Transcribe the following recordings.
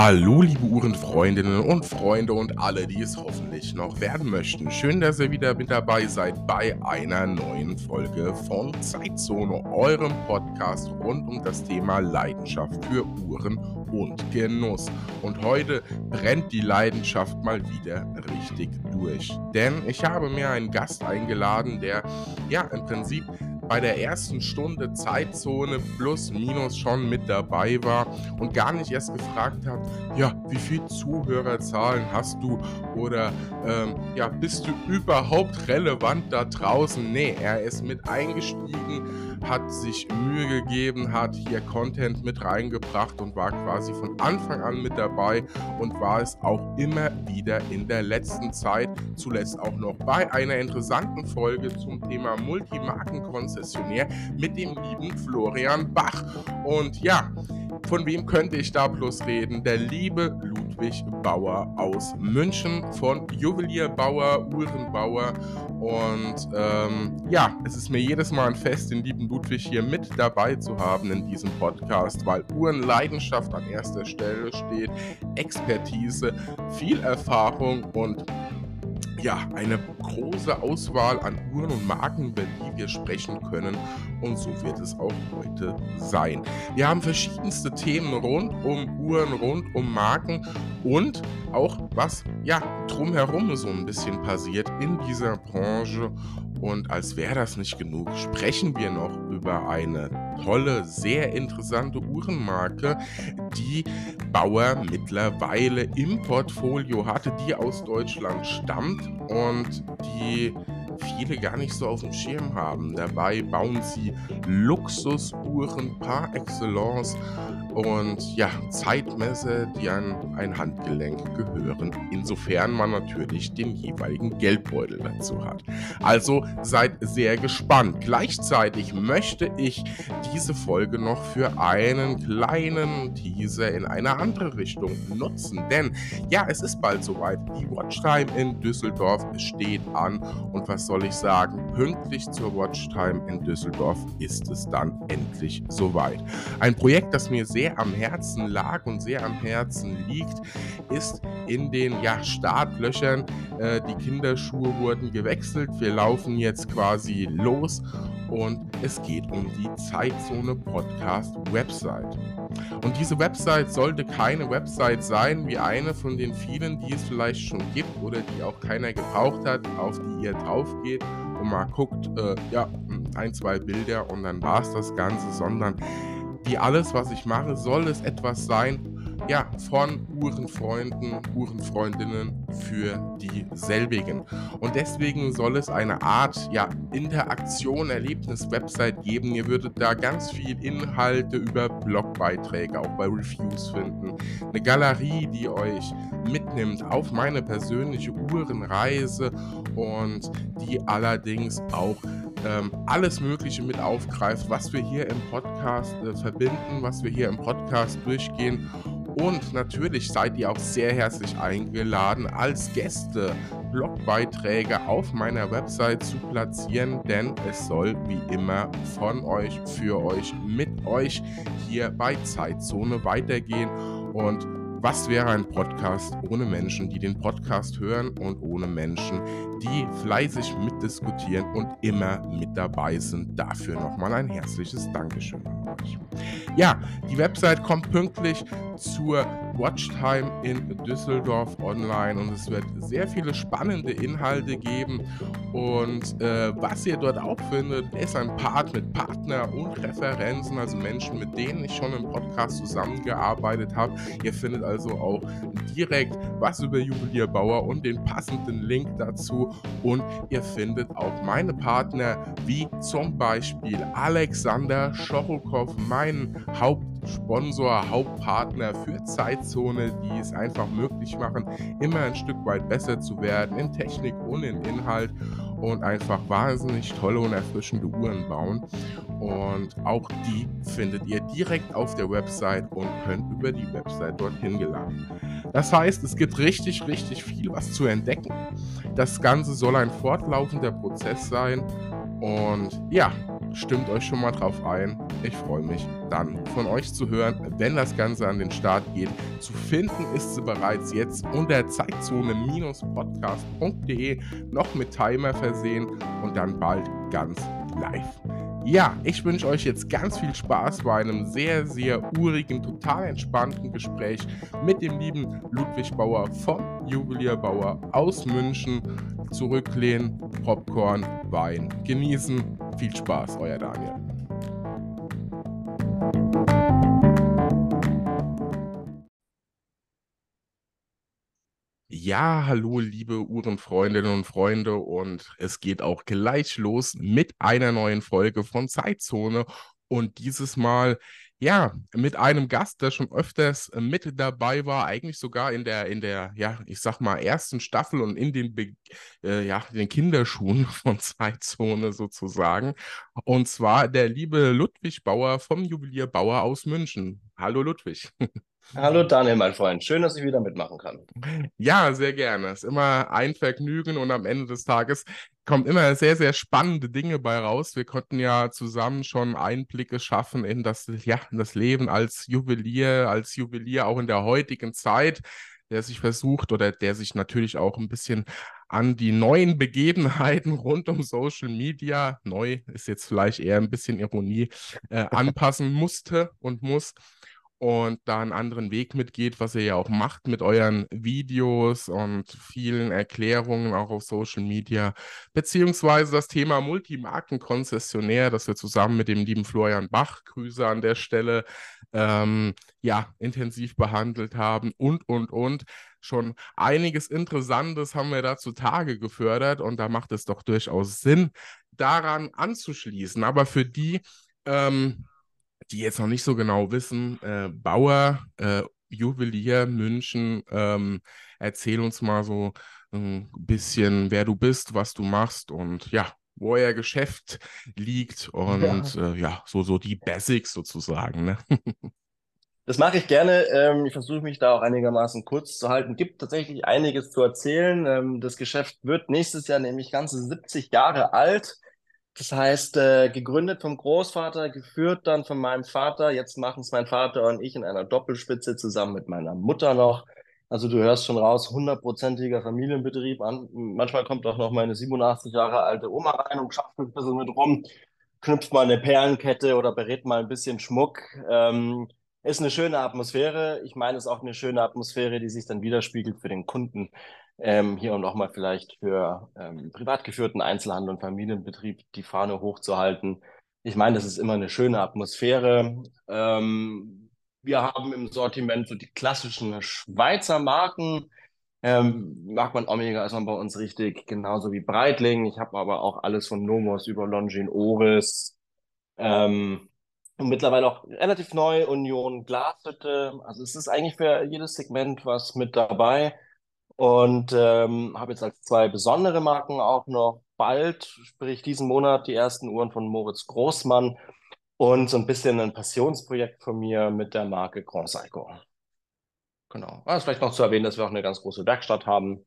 Hallo, liebe Uhrenfreundinnen und Freunde und alle, die es hoffentlich noch werden möchten. Schön, dass ihr wieder mit dabei seid bei einer neuen Folge von Zeitzone, eurem Podcast rund um das Thema Leidenschaft für Uhren und Genuss. Und heute brennt die Leidenschaft mal wieder richtig durch. Denn ich habe mir einen Gast eingeladen, der ja im Prinzip bei der ersten Stunde Zeitzone plus minus schon mit dabei war und gar nicht erst gefragt hat, ja, wie viel Zuhörerzahlen hast du oder ähm, ja, bist du überhaupt relevant da draußen? Nee, er ist mit eingestiegen hat sich Mühe gegeben, hat hier Content mit reingebracht und war quasi von Anfang an mit dabei und war es auch immer wieder in der letzten Zeit, zuletzt auch noch bei einer interessanten Folge zum Thema Multimarkenkonzessionär mit dem lieben Florian Bach. Und ja, von wem könnte ich da bloß reden? Der liebe Ludwig Bauer aus München von Juwelier Bauer, Uhrenbauer. Und ähm, ja, es ist mir jedes Mal ein Fest, den lieben Ludwig hier mit dabei zu haben in diesem Podcast, weil Uhrenleidenschaft an erster Stelle steht, Expertise, viel Erfahrung und ja, eine große Auswahl an Uhren und Marken, über die wir sprechen können. Und so wird es auch heute sein. Wir haben verschiedenste Themen rund um Uhren, rund um Marken und auch was ja drumherum so ein bisschen passiert in dieser Branche. Und als wäre das nicht genug, sprechen wir noch über eine tolle, sehr interessante Uhrenmarke, die Bauer mittlerweile im Portfolio hatte, die aus Deutschland stammt und die viele gar nicht so auf dem Schirm haben. Dabei bauen sie Luxusuhren par excellence und ja, Zeitmesser, die an ein Handgelenk gehören, insofern man natürlich den jeweiligen Geldbeutel dazu hat. Also seid sehr gespannt. Gleichzeitig möchte ich diese Folge noch für einen kleinen Teaser in eine andere Richtung nutzen, denn ja, es ist bald soweit. Die Watchtime in Düsseldorf steht an und was soll ich sagen, pünktlich zur Watchtime in Düsseldorf ist es dann endlich soweit. Ein Projekt, das mir sehr sehr am Herzen lag und sehr am Herzen liegt, ist in den ja, Startlöchern. Äh, die Kinderschuhe wurden gewechselt. Wir laufen jetzt quasi los und es geht um die Zeitzone Podcast Website. Und diese Website sollte keine Website sein wie eine von den vielen, die es vielleicht schon gibt oder die auch keiner gebraucht hat, auf die ihr drauf geht und mal guckt, äh, ja, ein, zwei Bilder und dann war es das Ganze, sondern wie alles, was ich mache, soll es etwas sein, ja, von Uhrenfreunden, Uhrenfreundinnen für dieselbigen. Und deswegen soll es eine Art, ja, Interaktion, Erlebnis, Website geben. Ihr würdet da ganz viel Inhalte über Blogbeiträge, auch bei Reviews finden. Eine Galerie, die euch mitnimmt auf meine persönliche Uhrenreise und die allerdings auch ähm, alles Mögliche mit aufgreift, was wir hier im Podcast äh, verbinden, was wir hier im Podcast durchgehen. Und natürlich seid ihr auch sehr herzlich eingeladen, als Gäste Blogbeiträge auf meiner Website zu platzieren, denn es soll wie immer von euch, für euch, mit euch hier bei Zeitzone weitergehen. Und was wäre ein Podcast ohne Menschen, die den Podcast hören und ohne Menschen, die fleißig mitdiskutieren und immer mit dabei sind? Dafür nochmal ein herzliches Dankeschön an euch. Ja, die Website kommt pünktlich zur Watchtime in Düsseldorf online und es wird sehr viele spannende Inhalte geben. Und äh, was ihr dort auch findet, ist ein Part mit Partner und Referenzen, also Menschen, mit denen ich schon im Podcast zusammengearbeitet habe. Ihr findet also auch direkt was über Juwelier Bauer und den passenden Link dazu. Und ihr findet auch meine Partner, wie zum Beispiel Alexander Schorokow, meinen Hauptsponsor, Hauptpartner für Zeitzone, die es einfach möglich machen, immer ein Stück weit besser zu werden in Technik und in Inhalt und einfach wahnsinnig tolle und erfrischende Uhren bauen. Und auch die findet ihr direkt auf der Website und könnt über die Website dorthin gelangen. Das heißt, es gibt richtig, richtig viel, was zu entdecken. Das Ganze soll ein fortlaufender Prozess sein. Und ja, stimmt euch schon mal drauf ein. Ich freue mich dann von euch zu hören, wenn das Ganze an den Start geht. Zu finden ist sie bereits jetzt unter Zeitzone-podcast.de noch mit Timer versehen und dann bald ganz live. Ja, ich wünsche euch jetzt ganz viel Spaß bei einem sehr, sehr urigen, total entspannten Gespräch mit dem lieben Ludwig Bauer vom Juwelier Bauer aus München. Zurücklehnen, Popcorn, Wein genießen. Viel Spaß, euer Daniel. Ja, hallo, liebe Uhrenfreundinnen und Freunde, und es geht auch gleich los mit einer neuen Folge von Zeitzone. Und dieses Mal, ja, mit einem Gast, der schon öfters mit dabei war, eigentlich sogar in der, in der, ja, ich sag mal, ersten Staffel und in den, Be äh, ja, den Kinderschuhen von Zeitzone sozusagen. Und zwar der liebe Ludwig Bauer vom Juwelier Bauer aus München. Hallo Ludwig. Hallo Daniel, mein Freund. Schön, dass ich wieder mitmachen kann. Ja, sehr gerne. Es ist immer ein Vergnügen und am Ende des Tages kommen immer sehr, sehr spannende Dinge bei raus. Wir konnten ja zusammen schon Einblicke schaffen in das, ja, in das Leben als Juwelier, als Juwelier auch in der heutigen Zeit, der sich versucht oder der sich natürlich auch ein bisschen an die neuen Begebenheiten rund um Social Media, neu ist jetzt vielleicht eher ein bisschen Ironie, äh, anpassen musste und muss und da einen anderen Weg mitgeht, was ihr ja auch macht mit euren Videos und vielen Erklärungen auch auf Social Media, beziehungsweise das Thema Multimarkenkonzessionär, das wir zusammen mit dem lieben Florian Bach, Grüße an der Stelle, ähm, ja, intensiv behandelt haben und, und, und. Schon einiges Interessantes haben wir da zutage gefördert und da macht es doch durchaus Sinn, daran anzuschließen. Aber für die, ähm, die jetzt noch nicht so genau wissen, äh, Bauer, äh, Juwelier, München, ähm, erzähl uns mal so ein bisschen, wer du bist, was du machst und ja, wo euer Geschäft liegt und ja, äh, ja so, so die Basics sozusagen. Ne? Das mache ich gerne. Ähm, ich versuche mich da auch einigermaßen kurz zu halten. Gibt tatsächlich einiges zu erzählen. Ähm, das Geschäft wird nächstes Jahr nämlich ganze 70 Jahre alt. Das heißt, äh, gegründet vom Großvater, geführt dann von meinem Vater. Jetzt machen es mein Vater und ich in einer Doppelspitze zusammen mit meiner Mutter noch. Also du hörst schon raus, hundertprozentiger Familienbetrieb. An, manchmal kommt auch noch meine 87 Jahre alte Oma rein und schafft ein bisschen mit rum, knüpft mal eine Perlenkette oder berät mal ein bisschen Schmuck. Ähm, ist eine schöne Atmosphäre. Ich meine, es ist auch eine schöne Atmosphäre, die sich dann widerspiegelt für den Kunden ähm, hier und auch mal vielleicht für ähm, privat geführten Einzelhandel und Familienbetrieb die Fahne hochzuhalten. Ich meine, das ist immer eine schöne Atmosphäre. Ähm, wir haben im Sortiment so die klassischen Schweizer Marken. Ähm, Markmann Omega ist man bei uns richtig, genauso wie Breitling. Ich habe aber auch alles von Nomos über Longin Oris. Ähm, und mittlerweile auch relativ neu Union Glashütte. Also es ist eigentlich für jedes Segment was mit dabei. Und ähm, habe jetzt als zwei besondere Marken auch noch bald, sprich diesen Monat, die ersten Uhren von Moritz Großmann und so ein bisschen ein Passionsprojekt von mir mit der Marke Grand Psycho. Genau. Also vielleicht noch zu erwähnen, dass wir auch eine ganz große Werkstatt haben.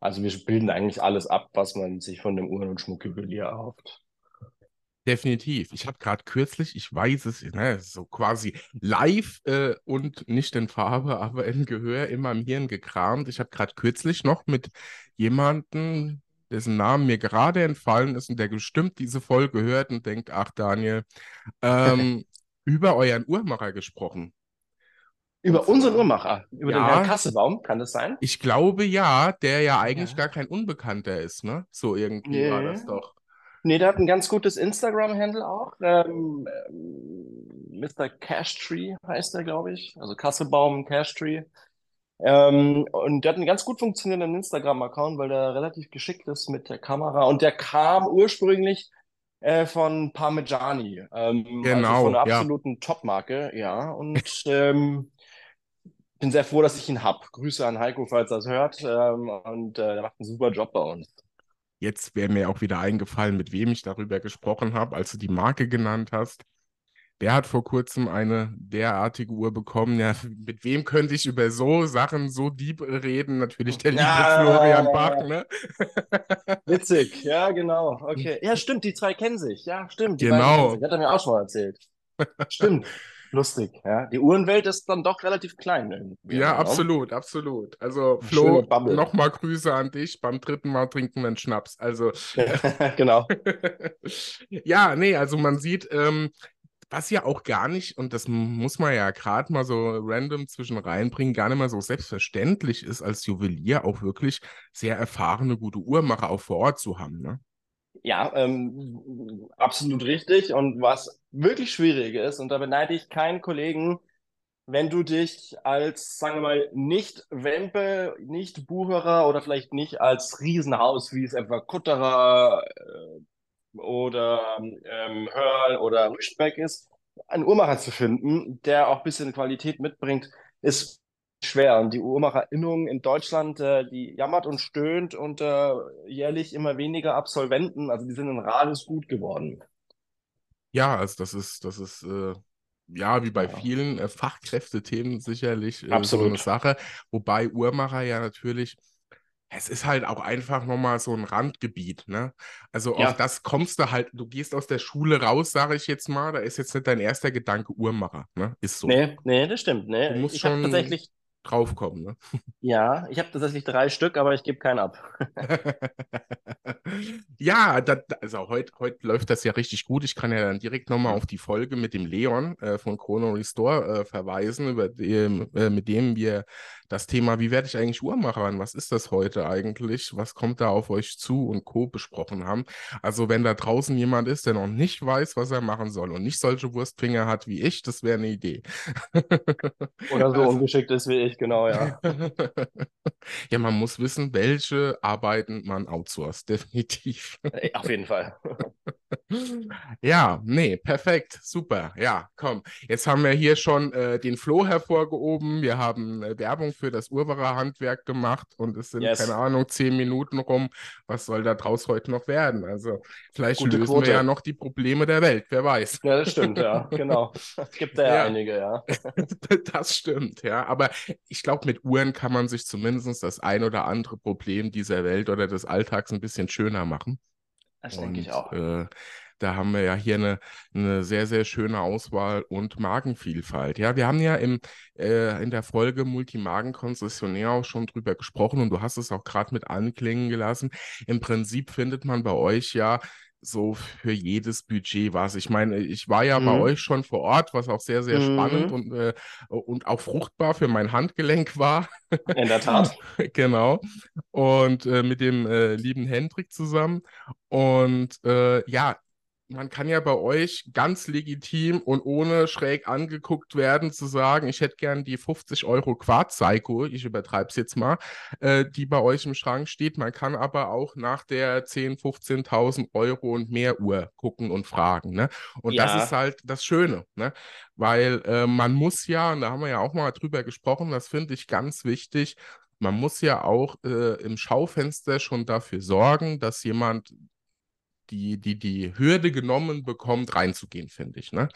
Also wir bilden eigentlich alles ab, was man sich von dem Uhren- und Schmuckjuwelier erhofft. Definitiv. Ich habe gerade kürzlich, ich weiß es, ne, so quasi live äh, und nicht in Farbe, aber im Gehör in meinem Hirn gekramt. Ich habe gerade kürzlich noch mit jemandem, dessen Namen mir gerade entfallen ist und der bestimmt diese Folge hört und denkt, ach Daniel, ähm, über euren Uhrmacher gesprochen. Über unseren Uhrmacher, über ja, den Herrn Kassebaum, kann das sein? Ich glaube ja, der ja eigentlich ja. gar kein Unbekannter ist, ne? So irgendwie nee. war das doch. Nee, der hat ein ganz gutes Instagram-Handle auch. Ähm, Mr. Cashtree heißt er, glaube ich. Also Kassebaum Cashtree. Ähm, und der hat einen ganz gut funktionierenden Instagram-Account, weil der relativ geschickt ist mit der Kamera. Und der kam ursprünglich äh, von Parmigiani. Ähm, genau, also von einer absoluten ja. Top-Marke, ja. Und ähm, bin sehr froh, dass ich ihn habe. Grüße an Heiko, falls er das hört. Ähm, und äh, der macht einen super Job bei uns. Jetzt wäre mir auch wieder eingefallen, mit wem ich darüber gesprochen habe, als du die Marke genannt hast. der hat vor kurzem eine derartige Uhr bekommen. Ja, mit wem könnte ich über so Sachen so deep reden? Natürlich der liebe ja, Florian Bach, ne? Witzig, ja, genau. Okay. Ja, stimmt, die zwei kennen sich. Ja, stimmt. genau. Hat er mir auch schon mal erzählt. Stimmt. Lustig, ja. Die Uhrenwelt ist dann doch relativ klein. Ja, ja, absolut, absolut. Also, Flo, nochmal Grüße an dich. Beim dritten Mal trinken wir einen Schnaps. Also, genau. ja, nee, also man sieht, ähm, was ja auch gar nicht, und das muss man ja gerade mal so random zwischen reinbringen, gar nicht mal so selbstverständlich ist, als Juwelier auch wirklich sehr erfahrene, gute Uhrmacher auch vor Ort zu haben. Ne? Ja, ähm, absolut richtig. Und was wirklich schwierig ist, und da beneide ich keinen Kollegen, wenn du dich als, sagen wir mal, nicht Wempe, nicht Bucherer oder vielleicht nicht als Riesenhaus, wie es etwa Kutterer äh, oder ähm, Hörl oder Rüstbeck ist, einen Uhrmacher zu finden, der auch ein bisschen Qualität mitbringt, ist schwer. Und die Uhrmacherinnung in Deutschland, äh, die jammert und stöhnt und äh, jährlich immer weniger Absolventen. Also die sind in Rades gut geworden. Ja, also das ist, das ist äh, ja wie bei ja. vielen äh, Fachkräftethemen sicherlich äh, so eine Sache. Wobei Uhrmacher ja natürlich es ist halt auch einfach nochmal so ein Randgebiet, ne? Also ja. auf das kommst du halt, du gehst aus der Schule raus, sage ich jetzt mal, da ist jetzt nicht dein erster Gedanke Uhrmacher, ne? Ist so. Nee, nee, das stimmt, ne? Du musst ich schon tatsächlich draufkommen. Ne? Ja, ich habe tatsächlich drei Stück, aber ich gebe keinen ab. ja, das, also heute heut läuft das ja richtig gut. Ich kann ja dann direkt nochmal auf die Folge mit dem Leon äh, von Chrono Restore äh, verweisen, über dem, äh, mit dem wir das Thema, wie werde ich eigentlich Uhrmacher? Was ist das heute eigentlich? Was kommt da auf euch zu und Co. besprochen haben. Also wenn da draußen jemand ist, der noch nicht weiß, was er machen soll und nicht solche Wurstfinger hat wie ich, das wäre eine Idee. Oder so also, ungeschickt ist wie ich, genau, ja. ja, man muss wissen, welche Arbeiten man outsourced, definitiv. Auf jeden Fall. ja, nee, perfekt, super. Ja, komm. Jetzt haben wir hier schon äh, den Flo hervorgehoben. Wir haben äh, Werbung für das Urbarer Handwerk gemacht und es sind, yes. keine Ahnung, zehn Minuten rum. Was soll da draus heute noch werden? Also, vielleicht Gute lösen Quote. wir ja noch die Probleme der Welt, wer weiß. Ja, das stimmt, ja, genau. Es gibt da ja, ja einige, ja. das stimmt, ja. Aber ich glaube, mit Uhren kann man sich zumindest das ein oder andere Problem dieser Welt oder des Alltags ein bisschen schöner machen. Das denke ich auch. Äh, da haben wir ja hier eine, eine sehr, sehr schöne Auswahl und Markenvielfalt. Ja, wir haben ja im, äh, in der Folge Multimagen-Konzessionär auch schon drüber gesprochen und du hast es auch gerade mit anklingen gelassen. Im Prinzip findet man bei euch ja so für jedes Budget was. Ich meine, ich war ja mhm. bei euch schon vor Ort, was auch sehr, sehr mhm. spannend und, äh, und auch fruchtbar für mein Handgelenk war. In der Tat. genau. Und äh, mit dem äh, lieben Hendrik zusammen. Und äh, ja, man kann ja bei euch ganz legitim und ohne schräg angeguckt werden, zu sagen, ich hätte gern die 50 Euro Quartz-Psycho, ich übertreibe es jetzt mal, äh, die bei euch im Schrank steht. Man kann aber auch nach der 10.000, 15.000 Euro und mehr Uhr gucken und fragen. Ne? Und ja. das ist halt das Schöne, ne? weil äh, man muss ja, und da haben wir ja auch mal drüber gesprochen, das finde ich ganz wichtig, man muss ja auch äh, im Schaufenster schon dafür sorgen, dass jemand die, die, die Hürde genommen bekommt, reinzugehen, finde ich. Ne?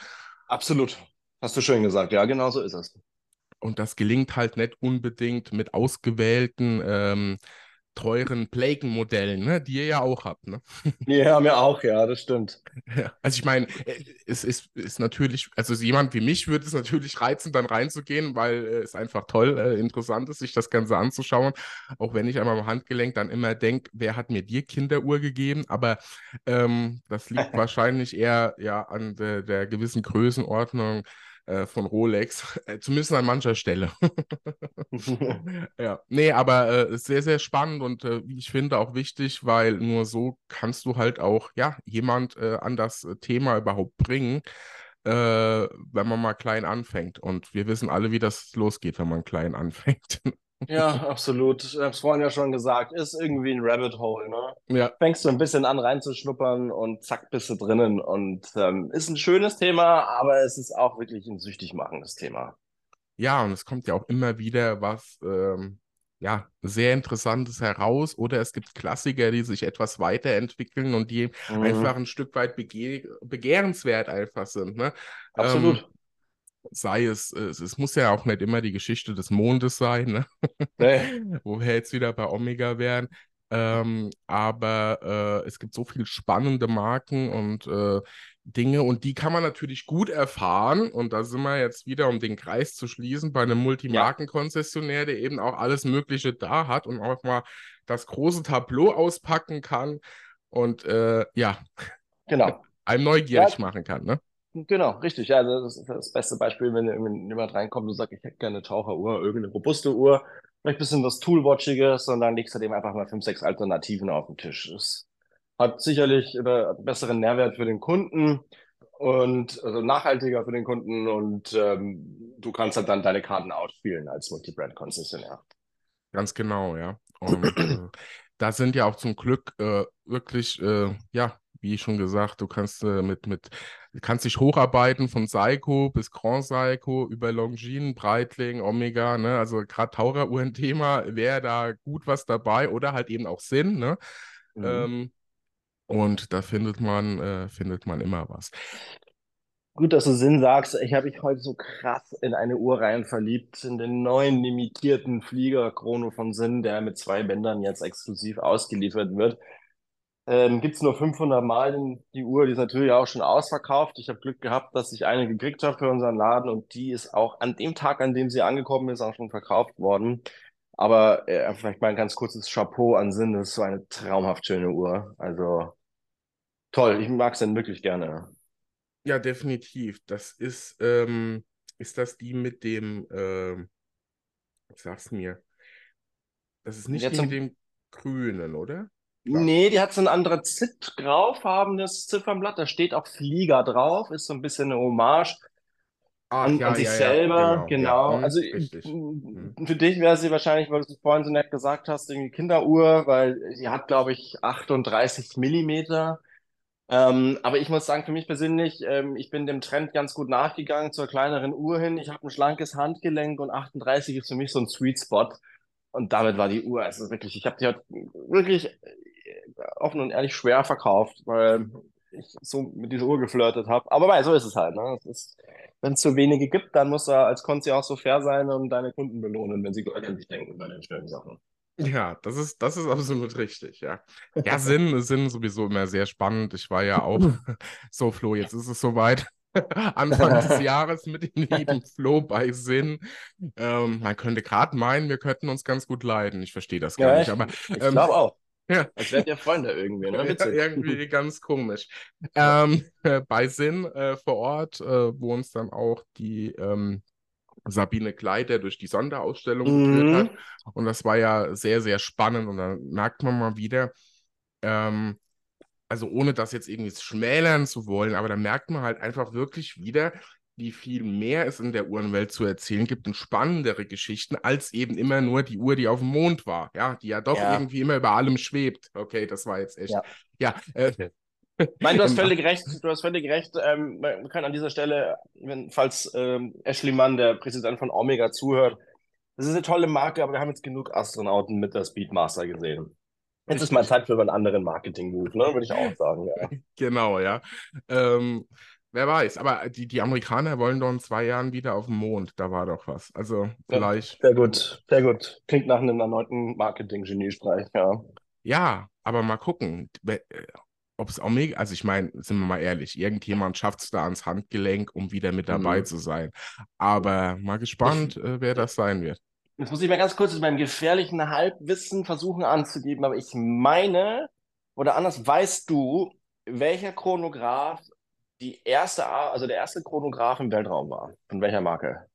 Absolut. Hast du schön gesagt. Ja, genau so ist es. Und das gelingt halt nicht unbedingt mit ausgewählten ähm, teuren Plagen-Modellen, ne? die ihr ja auch habt. Ne? Die haben wir auch, ja, das stimmt. Ja, also ich meine, äh, es ist, ist natürlich, also jemand wie mich würde es natürlich reizen, dann reinzugehen, weil äh, es einfach toll, äh, interessant ist, sich das Ganze anzuschauen. Auch wenn ich einmal am Handgelenk dann immer denke, wer hat mir die Kinderuhr gegeben? Aber ähm, das liegt wahrscheinlich eher ja an de, der gewissen Größenordnung äh, von Rolex, äh, zumindest an mancher Stelle. ja, nee, aber äh, sehr, sehr spannend und äh, ich finde auch wichtig, weil nur so kannst du halt auch, ja, jemand äh, an das Thema überhaupt bringen, wenn man mal klein anfängt. Und wir wissen alle, wie das losgeht, wenn man klein anfängt. Ja, absolut. Ich habe es vorhin ja schon gesagt, ist irgendwie ein Rabbit Hole, ne? Ja. Fängst du ein bisschen an reinzuschnuppern und zack, bist du drinnen. Und ähm, ist ein schönes Thema, aber es ist auch wirklich ein süchtig machendes Thema. Ja, und es kommt ja auch immer wieder was, ähm, ja, sehr Interessantes heraus oder es gibt Klassiker, die sich etwas weiterentwickeln und die mhm. einfach ein Stück weit bege begehrenswert einfach sind. Ne? Absolut. Ähm, sei es, es, es, muss ja auch nicht immer die Geschichte des Mondes sein, ne? Nee. wo wir jetzt wieder bei Omega wären. Ähm, aber äh, es gibt so viele spannende Marken und äh, Dinge und die kann man natürlich gut erfahren. Und da sind wir jetzt wieder, um den Kreis zu schließen, bei einem Multimarkenkonzessionär, der eben auch alles Mögliche da hat und auch mal das große Tableau auspacken kann und äh, ja, genau. einem neugierig ja. machen kann. Ne? Genau, richtig. Ja, das ist das beste Beispiel, wenn, wenn jemand reinkommt und sagt, ich hätte gerne eine Taucheruhr, irgendeine robuste Uhr, vielleicht ein bisschen was Toolwatchiges und dann legst du dem einfach mal fünf, sechs Alternativen auf den Tisch. Das hat sicherlich einen besseren Nährwert für den Kunden und also nachhaltiger für den Kunden und ähm, du kannst halt dann deine Karten ausspielen als Multibrand-Konzessionär. Ganz genau, ja. Und äh, da sind ja auch zum Glück äh, wirklich, äh, ja, wie schon gesagt, du kannst äh, mit, mit, kannst dich hocharbeiten von Seiko bis Grand Seiko über Longines, Breitling, Omega, ne? Also gerade Taucheruhren-Thema wäre da gut was dabei oder halt eben auch Sinn, ne? Mhm. Ähm, und da findet man, äh, findet man immer was. Gut, dass du Sinn sagst. Ich habe mich heute so krass in eine Uhr rein verliebt, in den neuen limitierten Flieger Chrono von Sinn, der mit zwei Bändern jetzt exklusiv ausgeliefert wird. Ähm, Gibt es nur 500 Mal die Uhr, die ist natürlich auch schon ausverkauft. Ich habe Glück gehabt, dass ich eine gekriegt habe für unseren Laden und die ist auch an dem Tag, an dem sie angekommen ist, auch schon verkauft worden. Aber äh, vielleicht mal ein ganz kurzes Chapeau an Sinn, das ist so eine traumhaft schöne Uhr. Also toll, ich mag es dann wirklich gerne. Ja, definitiv. Das ist, ähm, ist das die mit dem, äh, sag's mir, das ist nicht Jetzt die mit dem Grünen, oder? Klar. Nee, die hat so ein anderes Zit drauffarbenes Ziffernblatt. Da steht auch Flieger drauf, ist so ein bisschen eine Hommage Ach, an, ja, an sich ja, selber. Genau. genau. Hm, also richtig. Hm. für dich wäre sie wahrscheinlich, weil du es vorhin so nett gesagt hast, irgendwie Kinderuhr, weil sie hat, glaube ich, 38 Millimeter. Ähm, aber ich muss sagen, für mich persönlich, ähm, ich bin dem Trend ganz gut nachgegangen zur kleineren Uhr hin. Ich habe ein schlankes Handgelenk und 38 ist für mich so ein Sweet Spot. Und damit war die Uhr, also wirklich, ich habe die halt wirklich äh, offen und ehrlich schwer verkauft, weil ich so mit dieser Uhr geflirtet habe. Aber weil, so ist es halt. Ne? Wenn es zu wenige gibt, dann muss er als Konzi auch so fair sein und deine Kunden belohnen, wenn sie gleich an dich denken bei den schönen Sachen. Ja, das ist, das ist absolut richtig, ja. Ja, Sinn, Sinn sowieso immer sehr spannend. Ich war ja auch so, Flo, jetzt ist es soweit. Anfang des Jahres mit dem lieben Flo bei Sinn. Ähm, man könnte gerade meinen, wir könnten uns ganz gut leiden. Ich verstehe das gar ja, nicht. Aber, ich, ich ähm, glaube auch. Ja. Als wärt ihr Freunde irgendwie, ne? Ja, irgendwie ganz komisch. Ähm, äh, bei Sinn äh, vor Ort, äh, wo uns dann auch die ähm, Sabine Kleider durch die Sonderausstellung mhm. geführt hat. Und das war ja sehr, sehr spannend. Und dann merkt man mal wieder, ähm, also ohne das jetzt irgendwie schmälern zu wollen, aber da merkt man halt einfach wirklich wieder, wie viel mehr es in der Uhrenwelt zu erzählen gibt und spannendere Geschichten als eben immer nur die Uhr, die auf dem Mond war, ja, die ja doch ja. irgendwie immer über allem schwebt. Okay, das war jetzt echt. Ja, ja äh, Nein, du hast völlig recht. Du hast völlig recht. Ähm, man kann an dieser Stelle, wenn, falls ähm, Ashley Mann, der Präsident von Omega, zuhört, das ist eine tolle Marke, aber wir haben jetzt genug Astronauten mit der Speedmaster gesehen. Jetzt ist mal Zeit für einen anderen Marketing-Move, ne? würde ich auch sagen. Ja. Genau, ja. Ähm, wer weiß, aber die, die Amerikaner wollen doch in zwei Jahren wieder auf den Mond. Da war doch was. Also vielleicht. Ja, sehr gut, sehr gut. Klingt nach einem erneuten Marketing-Geniestreich, ja. Ja, aber mal gucken ob es Omega, also ich meine, sind wir mal ehrlich, irgendjemand schafft es da ans Handgelenk, um wieder mit dabei mhm. zu sein. Aber mal gespannt, äh, wer das sein wird. Jetzt muss ich mal ganz kurz mit meinem gefährlichen Halbwissen versuchen anzugeben, aber ich meine, oder anders, weißt du, welcher Chronograph die erste, also der erste Chronograph im Weltraum war? Von welcher Marke?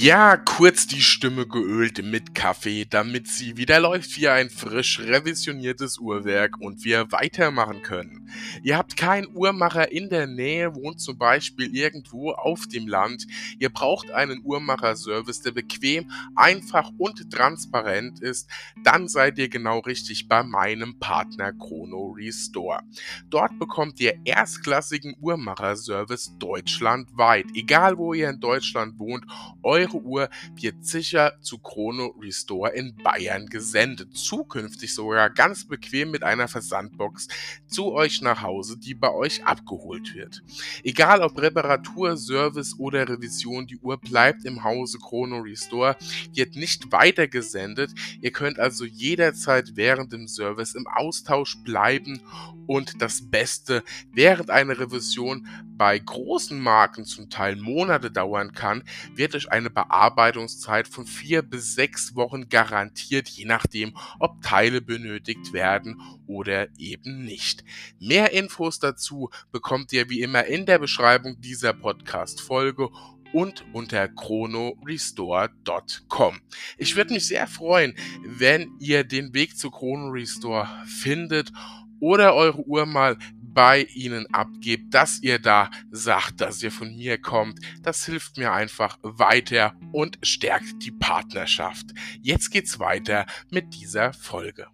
Ja, kurz die Stimme geölt mit Kaffee, damit sie wieder läuft wie ein frisch revisioniertes Uhrwerk und wir weitermachen können. Ihr habt keinen Uhrmacher in der Nähe, wohnt zum Beispiel irgendwo auf dem Land. Ihr braucht einen Uhrmacherservice, der bequem, einfach und transparent ist. Dann seid ihr genau richtig bei meinem Partner Chrono Restore. Dort bekommt ihr erstklassigen Uhrmacherservice deutschlandweit. Egal wo ihr in Deutschland wohnt, eure Uhr wird sicher zu Chrono Restore in Bayern gesendet. Zukünftig sogar ganz bequem mit einer Versandbox zu euch nach Hause, die bei euch abgeholt wird. Egal ob Reparatur, Service oder Revision, die Uhr bleibt im Hause Chrono Restore, wird nicht weitergesendet. Ihr könnt also jederzeit während dem Service im Austausch bleiben und das Beste, während eine Revision bei großen Marken zum Teil Monate dauern kann, wird euch eine Bearbeitungszeit von vier bis sechs Wochen garantiert, je nachdem, ob Teile benötigt werden oder eben nicht. Mehr Infos dazu bekommt ihr wie immer in der Beschreibung dieser Podcast-Folge und unter chronorestore.com. Ich würde mich sehr freuen, wenn ihr den Weg zu Chrono Restore findet oder eure Uhr mal bei ihnen abgebt, dass ihr da sagt, dass ihr von mir kommt. Das hilft mir einfach weiter und stärkt die Partnerschaft. Jetzt geht's weiter mit dieser Folge.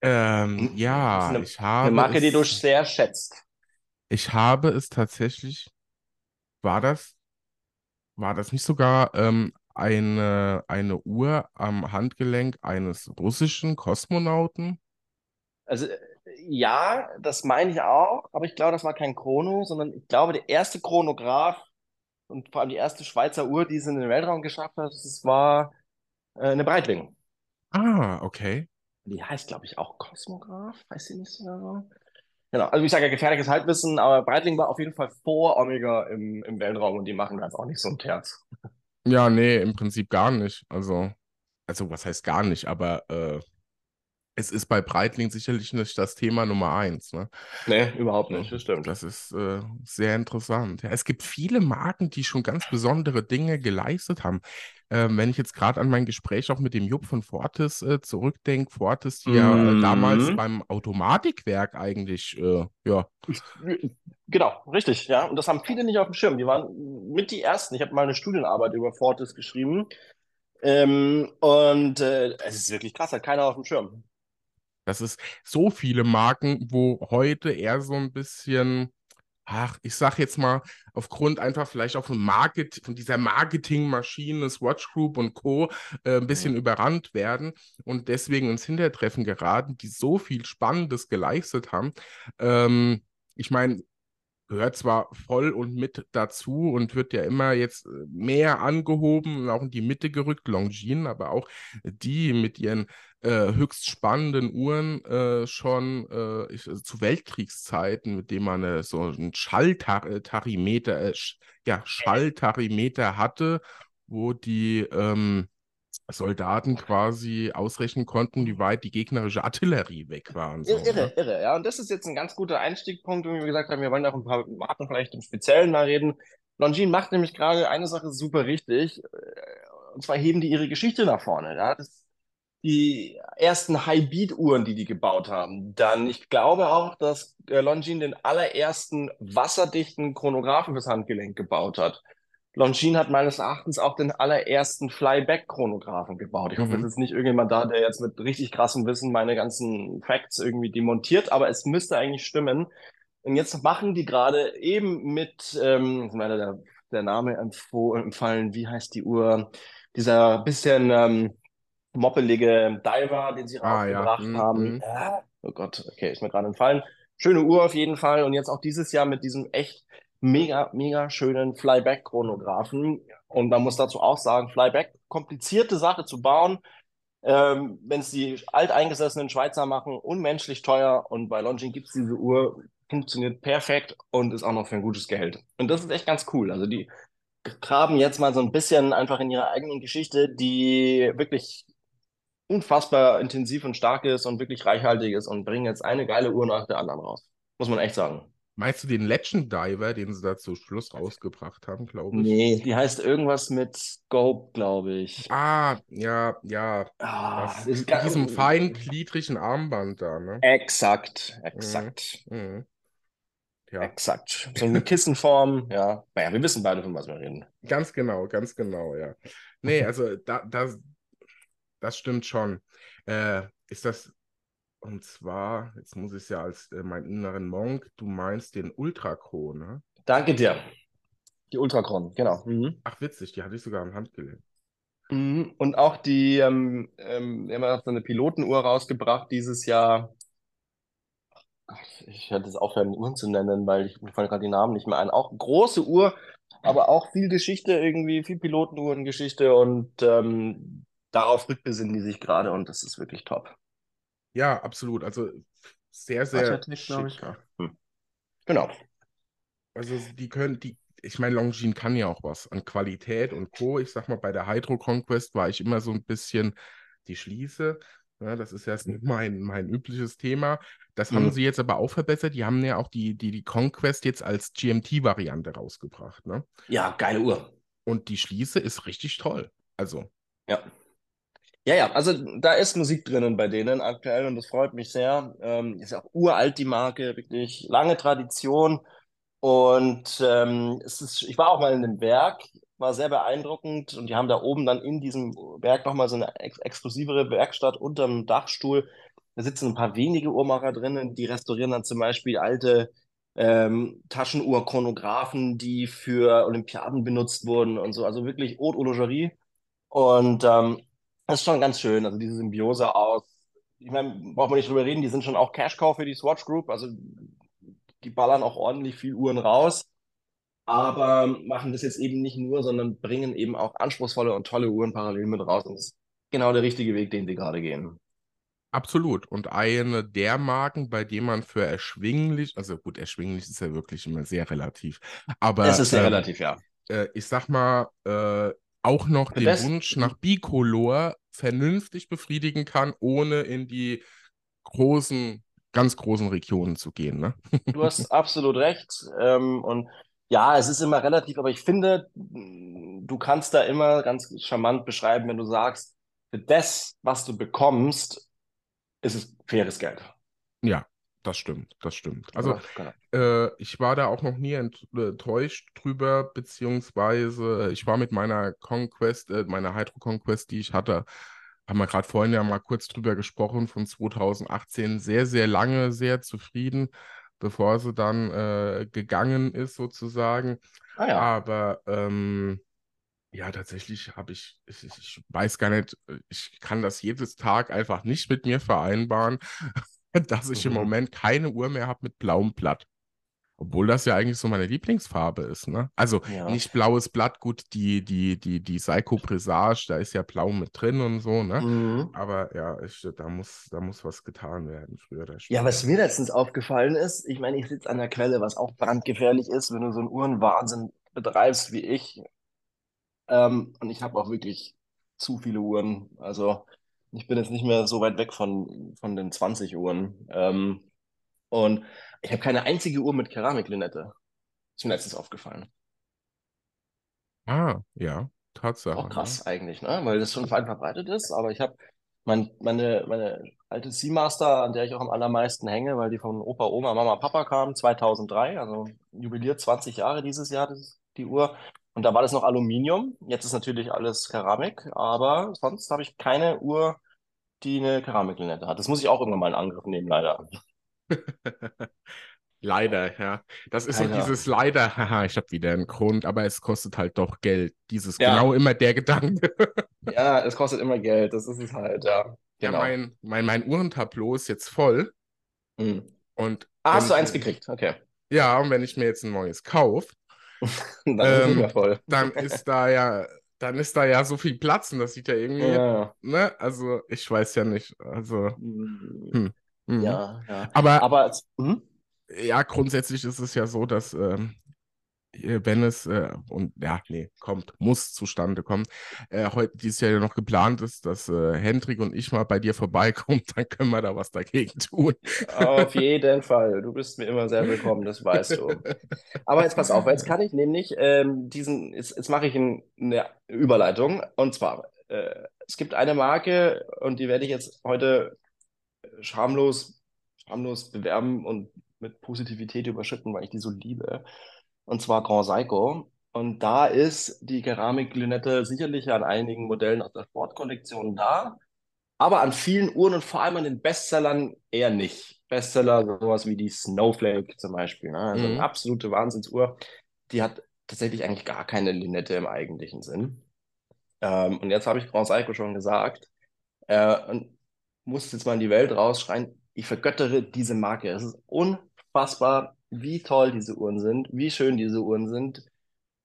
Ähm, hm? ja, eine, ich habe. Eine Marke, es, die du sehr schätzt. Ich habe es tatsächlich. War das? War das nicht sogar ähm, eine, eine Uhr am Handgelenk eines russischen Kosmonauten? Also ja, das meine ich auch, aber ich glaube, das war kein Chrono, sondern ich glaube, der erste Chronograph und vor allem die erste Schweizer Uhr, die es in den Weltraum geschafft hat, das war äh, eine Breitling. Ah, okay. Die heißt, glaube ich, auch Kosmograph, weiß ich nicht so. Genau, also ich sage ja gefährliches Halbwissen, aber Breitling war auf jeden Fall vor Omega im, im Weltraum und die machen jetzt auch nicht so ein Terz. Ja, nee, im Prinzip gar nicht. Also, also was heißt gar nicht, aber äh, es ist bei Breitling sicherlich nicht das Thema Nummer eins. Ne? Nee, überhaupt nicht, das stimmt. Das ist äh, sehr interessant. Ja, es gibt viele Marken, die schon ganz besondere Dinge geleistet haben. Ähm, wenn ich jetzt gerade an mein Gespräch auch mit dem Jupp von Fortis äh, zurückdenke, Fortis, die mm. ja äh, damals mhm. beim Automatikwerk eigentlich, äh, ja. Genau, richtig, ja. Und das haben viele nicht auf dem Schirm. Die waren mit die Ersten. Ich habe mal eine Studienarbeit über Fortis geschrieben. Ähm, und äh, es ist wirklich krass, hat keiner auf dem Schirm. Das ist so viele Marken, wo heute eher so ein bisschen, ach, ich sag jetzt mal, aufgrund einfach vielleicht auch von Market, von dieser Marketingmaschine, Swatch Group und Co. Äh, ein bisschen ja. überrannt werden und deswegen ins Hintertreffen geraten, die so viel Spannendes geleistet haben. Ähm, ich meine, gehört zwar voll und mit dazu und wird ja immer jetzt äh, mehr angehoben und auch in die Mitte gerückt, Longines, aber auch die mit ihren äh, höchst spannenden Uhren äh, schon äh, ich, also zu Weltkriegszeiten, mit dem man äh, so einen Schalltarimeter, äh, ja, Schalltarimeter hatte, wo die ähm, Soldaten quasi ausrechnen konnten, wie weit die gegnerische Artillerie weg war. So, irre, ne? irre, ja. Und das ist jetzt ein ganz guter Einstiegspunkt, wie wir gesagt haben, wir wollen auch ein paar Marken vielleicht im Speziellen mal reden. Longines macht nämlich gerade eine Sache super richtig, und zwar heben die ihre Geschichte nach vorne. Ja? Das die ersten High-Beat-Uhren, die die gebaut haben. Dann, ich glaube auch, dass äh, Longines den allerersten wasserdichten Chronographen fürs Handgelenk gebaut hat. Longines hat meines Erachtens auch den allerersten Flyback-Chronographen gebaut. Ich hoffe, mhm. es ist nicht irgendjemand da, der jetzt mit richtig krassem Wissen meine ganzen Facts irgendwie demontiert, aber es müsste eigentlich stimmen. Und jetzt machen die gerade eben mit, ähm, meine, der, der Name empfallen, wie heißt die Uhr? Dieser bisschen ähm, moppelige Diver, den sie ah, rausgebracht ja. Mhm, haben. Mhm. oh Gott, okay, ist mir gerade entfallen. Schöne Uhr auf jeden Fall. Und jetzt auch dieses Jahr mit diesem echt mega, mega schönen Flyback-Chronographen. Und man muss dazu auch sagen, Flyback, komplizierte Sache zu bauen. Ähm, Wenn es die alteingesessenen Schweizer machen, unmenschlich teuer. Und bei Longines gibt es diese Uhr, funktioniert perfekt und ist auch noch für ein gutes Geld. Und das ist echt ganz cool. Also die graben jetzt mal so ein bisschen einfach in ihrer eigenen Geschichte, die wirklich unfassbar intensiv und stark ist und wirklich reichhaltig ist und bringen jetzt eine geile Uhr nach der anderen raus. Muss man echt sagen. Meinst du den Legend Diver, den sie da zum Schluss rausgebracht haben, glaube ich? Nee, die heißt irgendwas mit Scope, glaube ich. Ah, ja, ja. Ah, Das, ist mit diesem feingliedrigen Armband da, ne? Exakt, exakt, Mhm. Ja, exakt. So eine Kissenform, ja. Naja, wir wissen beide, von was wir reden. ganz genau, ganz genau, ja. Nee, also da, das, das stimmt schon. Äh, ist das, und zwar, jetzt muss ich es ja als äh, meinen inneren Monk, du meinst den Ultracro, ne? Danke dir. Die Ultracron, genau. Mhm. Ach, witzig, die hatte ich sogar am Handgelenk. Mhm. Und auch die, ähm, ähm, wir haben ja so eine Pilotenuhr rausgebracht dieses Jahr. Ich werde es aufhören, Uhren zu nennen, weil ich mir fallen gerade die Namen nicht mehr ein. Auch große Uhr, aber auch viel Geschichte irgendwie, viel Pilotenuhrengeschichte und ähm, darauf rückbesinnen die sich gerade und das ist wirklich top. Ja, absolut. Also sehr, sehr Architect, glaube ich. schick. Hm. Genau. Also die können, die, ich meine, Longines kann ja auch was an Qualität und Co. Ich sag mal, bei der Hydro Conquest war ich immer so ein bisschen die Schließe. Ja, das ist ja mein, mein übliches Thema. Das haben Mhm. sie jetzt aber auch verbessert. Die haben ja auch die, die, die Conquest jetzt als GMT-Variante rausgebracht. Ne? Ja, geile Uhr. Und die Schließe ist richtig toll. Also, Ja. Ja, ja, also da ist Musik drinnen bei denen aktuell und das freut mich sehr. Ähm, ist auch uralt, die Marke, wirklich lange Tradition. Und ähm, es ist, ich war auch mal in dem Werk, war sehr beeindruckend und die haben da oben dann in diesem Werk nochmal so eine ex exklusivere Werkstatt unterm Dachstuhl. Da sitzen ein paar wenige Uhrmacher drinnen, die restaurieren dann zum Beispiel alte ähm, Taschenuhr-Chronographen, die für Olympiaden benutzt wurden und so. Also wirklich Haute Horlogerie. Und ähm, das ist schon ganz schön, also diese Symbiose aus, ich meine, braucht man nicht drüber reden, die sind schon auch Cash-Cow für die Swatch Group, also die ballern auch ordentlich viel Uhren raus, aber machen das jetzt eben nicht nur, sondern bringen eben auch anspruchsvolle und tolle Uhren parallel mit raus. Und das ist genau der richtige Weg, den sie gerade gehen. absolut. Und eine der Marken, bei dem man für erschwinglich, also gut, erschwinglich ist ja wirklich immer sehr relativ, aber Es ist sehr ähm, relativ, ja. äh, ich sag mal, äh, auch noch den Das- Wunsch nach Bicolor vernünftig befriedigen kann, ohne in die großen, ganz großen Regionen zu gehen. Ne? Du hast absolut recht. Ähm, und ja, es ist immer relativ, aber ich finde, du kannst da immer ganz charmant beschreiben, wenn du sagst, für das, was du bekommst, ist es faires Geld. Ja, das stimmt, das stimmt. Also Ja, genau. Äh, ich war da auch noch nie ent enttäuscht drüber, beziehungsweise ich war mit meiner Conquest, äh, meiner Hydro Conquest, die ich hatte, haben wir gerade vorhin ja mal kurz drüber gesprochen, von 2018, sehr, sehr lange sehr zufrieden, bevor sie dann äh, gegangen ist, sozusagen. Ah ja. Aber ähm, ja, tatsächlich habe ich, ich ich weiß gar nicht, ich kann das jedes Tag einfach nicht mit mir vereinbaren, dass ich im Mhm. Moment keine Uhr mehr habe mit blauem Blatt. Obwohl das ja eigentlich so meine Lieblingsfarbe ist, ne? Also Ja. nicht blaues Blatt, gut, die, die, die, die Psycho Presage, da ist ja blau mit drin und so, ne? Mhm. Aber ja, ich, da muss, da muss was getan werden, früher oder Ja, später. was mir letztens aufgefallen ist, ich meine, ich sitze an der Quelle, was auch brandgefährlich ist, wenn du so einen Uhrenwahnsinn betreibst wie ich. Ähm, und ich habe auch wirklich zu viele Uhren. Also ich bin jetzt nicht mehr so weit weg von, von den 20 Uhren. Ähm, und ich habe keine einzige Uhr mit Keramiklinette. Ist mir letztens aufgefallen. Ah, ja, Tatsache. Auch ne? krass eigentlich, ne? Weil das schon weit verbreitet ist. Aber ich habe mein, meine, meine alte Seamaster, an der ich auch am allermeisten hänge, weil die von Opa, Oma, Mama, Papa kam, 2003, also jubiliert 20 Jahre dieses Jahr, das, die Uhr. Und da war das noch Aluminium. Jetzt ist natürlich alles Keramik, aber sonst habe ich keine Uhr, die eine Keramiklinette hat. Das muss ich auch irgendwann mal in Angriff nehmen, leider. Leider, ja. Das ist so Leider. dieses Leider, haha, ich habe wieder einen Grund, aber es kostet halt doch Geld. Dieses Ja. genau immer der Gedanke. Ja, es kostet immer Geld, das ist es halt, ja. Ja, Genau. mein, mein, mein Uhrentableau ist jetzt voll Mhm. und Ah, hast du eins gekriegt? Okay. Ja, und wenn ich mir jetzt ein neues kaufe, Dann ist Ähm, voll. dann ist da ja, dann ist da ja so viel Platz und das sieht ja irgendwie, Ja. ne? Also ich weiß ja nicht. Also, Mhm. mhm. Ja, ja. Aber Aber, es- mhm. ja, grundsätzlich ist es ja so, dass ähm, äh, wenn es, äh, und ja, nee, kommt, muss zustande kommen, äh, heute dieses Jahr ja noch geplant ist, dass äh, Hendrik und ich mal bei dir vorbeikommen, dann können wir da was dagegen tun. Auf jeden Fall. Du bist mir immer sehr willkommen, das weißt du. Aber jetzt pass auf, jetzt kann ich nämlich ähm, diesen, jetzt, jetzt mache ich ein, eine Überleitung. Und zwar, äh, es gibt eine Marke und die werde ich jetzt heute schamlos, schamlos bewerben und mit Positivität überschütten, weil ich die so liebe. Und zwar Grand Seiko. Und da ist die Keramiklünette sicherlich an einigen Modellen aus der Sportkollektion da, aber an vielen Uhren und vor allem an den Bestsellern eher nicht. Bestseller, sowas wie die Snowflake zum Beispiel. Ne? Also mhm. eine absolute Wahnsinnsuhr. Die hat tatsächlich eigentlich gar keine Lünette im eigentlichen Sinn. Ähm, und jetzt habe ich Grand Seiko schon gesagt. Äh, und muss jetzt mal in die Welt rausschreien. Ich vergöttere diese Marke. Es ist unfassbar, wie toll diese Uhren sind, wie schön diese Uhren sind.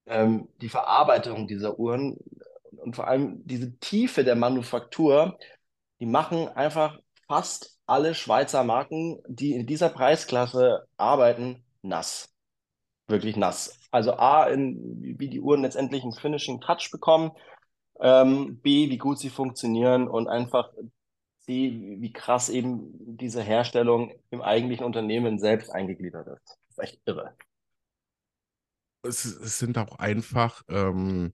Ähm, die Verarbeitung dieser Uhren und vor allem diese Tiefe der Manufaktur, die machen einfach fast alle Schweizer Marken, die in dieser Preisklasse arbeiten, nass. Wirklich nass. Also A, in, wie die Uhren letztendlich einen Finishing Touch bekommen, ähm, B, wie gut sie funktionieren und einfach C, wie krass eben diese Herstellung im eigentlichen Unternehmen selbst eingegliedert ist. Das ist echt irre. Es, es sind auch einfach ähm,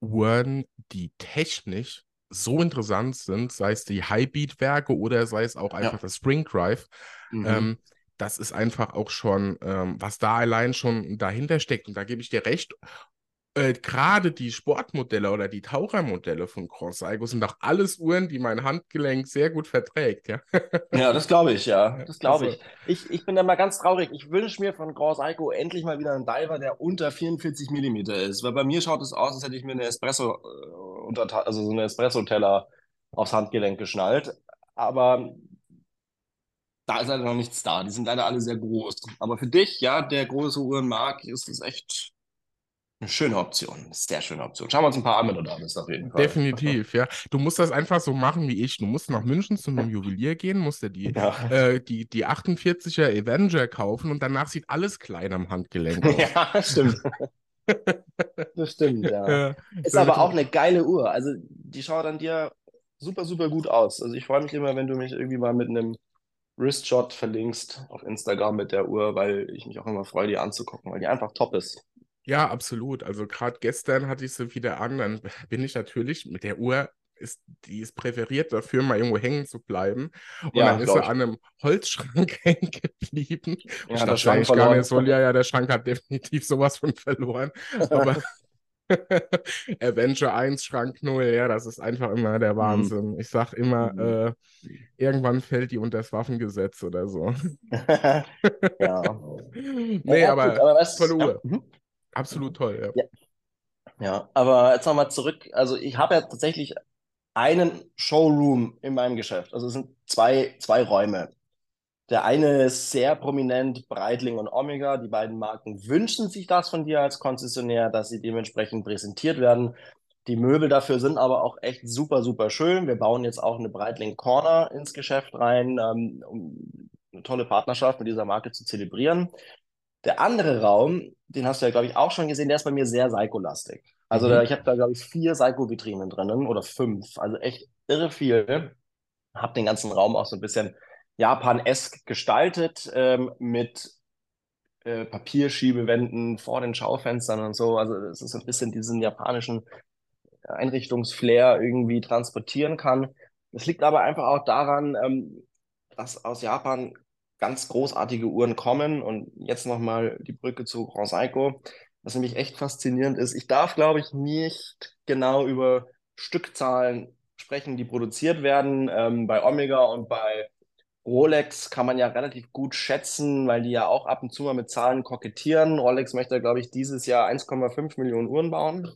Uhren, die technisch so interessant sind, sei es die Highbeat-Werke oder sei es auch einfach ja. das Spring Drive. Mhm. Ähm, das ist einfach auch schon, ähm, was da allein schon dahinter steckt. Und da gebe ich dir recht. Äh, Gerade die Sportmodelle oder die Tauchermodelle von Cross Seiko sind doch alles Uhren, die mein Handgelenk sehr gut verträgt, ja. ja, das glaube ich, ja. Das glaube also, ich. ich. Ich bin da mal ganz traurig. Ich wünsche mir von Cross Seiko endlich mal wieder einen Diver, der unter 44 mm ist. Weil bei mir schaut es aus, als hätte ich mir eine Espresso äh, unter, also so eine Espresso-Teller aufs Handgelenk geschnallt. Aber da ist leider noch nichts da. Die sind leider alle sehr groß. Aber für dich, ja, der große Uhren mag, ist das echt eine schöne Option. Eine sehr schöne Option. Schauen wir uns ein paar an, wenn du da bist, auf jeden Fall. Definitiv, ja. Du musst das einfach so machen wie ich. Du musst nach München zu einem Juwelier gehen, musst dir die, ja. äh, die, die 48er Avenger kaufen und danach sieht alles klein am Handgelenk aus. Ja, stimmt. Das stimmt, ja. ja ist aber auch eine geile Uhr. Also die schaut an dir super, super gut aus. Also ich freue mich immer, wenn du mich irgendwie mal mit einem Wristshot verlinkst auf Instagram mit der Uhr, weil ich mich auch immer freue, die anzugucken, weil die einfach top ist. Ja, absolut. Also gerade gestern hatte ich sie wieder an, dann bin ich natürlich mit der Uhr ist, die ist präferiert dafür, mal irgendwo hängen zu bleiben. Und ja, dann ist er an einem Holzschrank hängen geblieben. Ja, der Schrank gar nicht so, ja, ja, der Schrank hat definitiv sowas von verloren. Aber Avenger 1, Schrank 0, ja, das ist einfach immer der mhm. Wahnsinn. Mhm. Ich sag immer, mhm. äh, irgendwann fällt die unter das Waffengesetz oder so. ja. nee, ja, aber, gut, aber was, tolle Uhr. Ja. Absolut toll, ja. ja. Ja, aber jetzt nochmal zurück. Also ich habe ja tatsächlich einen Showroom in meinem Geschäft. Also es sind zwei, zwei Räume. Der eine ist sehr prominent, Breitling und Omega. Die beiden Marken wünschen sich das von dir als Konzessionär, dass sie dementsprechend präsentiert werden. Die Möbel dafür sind aber auch echt super, super schön. Wir bauen jetzt auch eine Breitling Corner ins Geschäft rein, ähm, um eine tolle Partnerschaft mit dieser Marke zu zelebrieren. Der andere Raum, den hast du ja, glaube ich, auch schon gesehen, der ist bei mir sehr Psycho-lastig. Also mhm. da, ich habe da, glaube ich, vier Psycho-Vitrinen drinnen oder fünf. Also echt irre viel. Habe den ganzen Raum auch so ein bisschen Japan-esk gestaltet ähm, mit äh, Papierschiebewänden vor den Schaufenstern und so. Also es ist so ein bisschen diesen japanischen Einrichtungsflair irgendwie transportieren kann. Das liegt aber einfach auch daran, ähm, dass aus Japan ganz großartige Uhren kommen und jetzt nochmal die Brücke zu Grand Seiko was nämlich echt faszinierend ist. Ich darf, glaube ich, nicht genau über Stückzahlen sprechen, die produziert werden. Ähm, bei Omega und bei Rolex kann man ja relativ gut schätzen, weil die ja auch ab und zu mal mit Zahlen kokettieren. Rolex möchte, glaube ich, dieses Jahr 1,5 Millionen Uhren bauen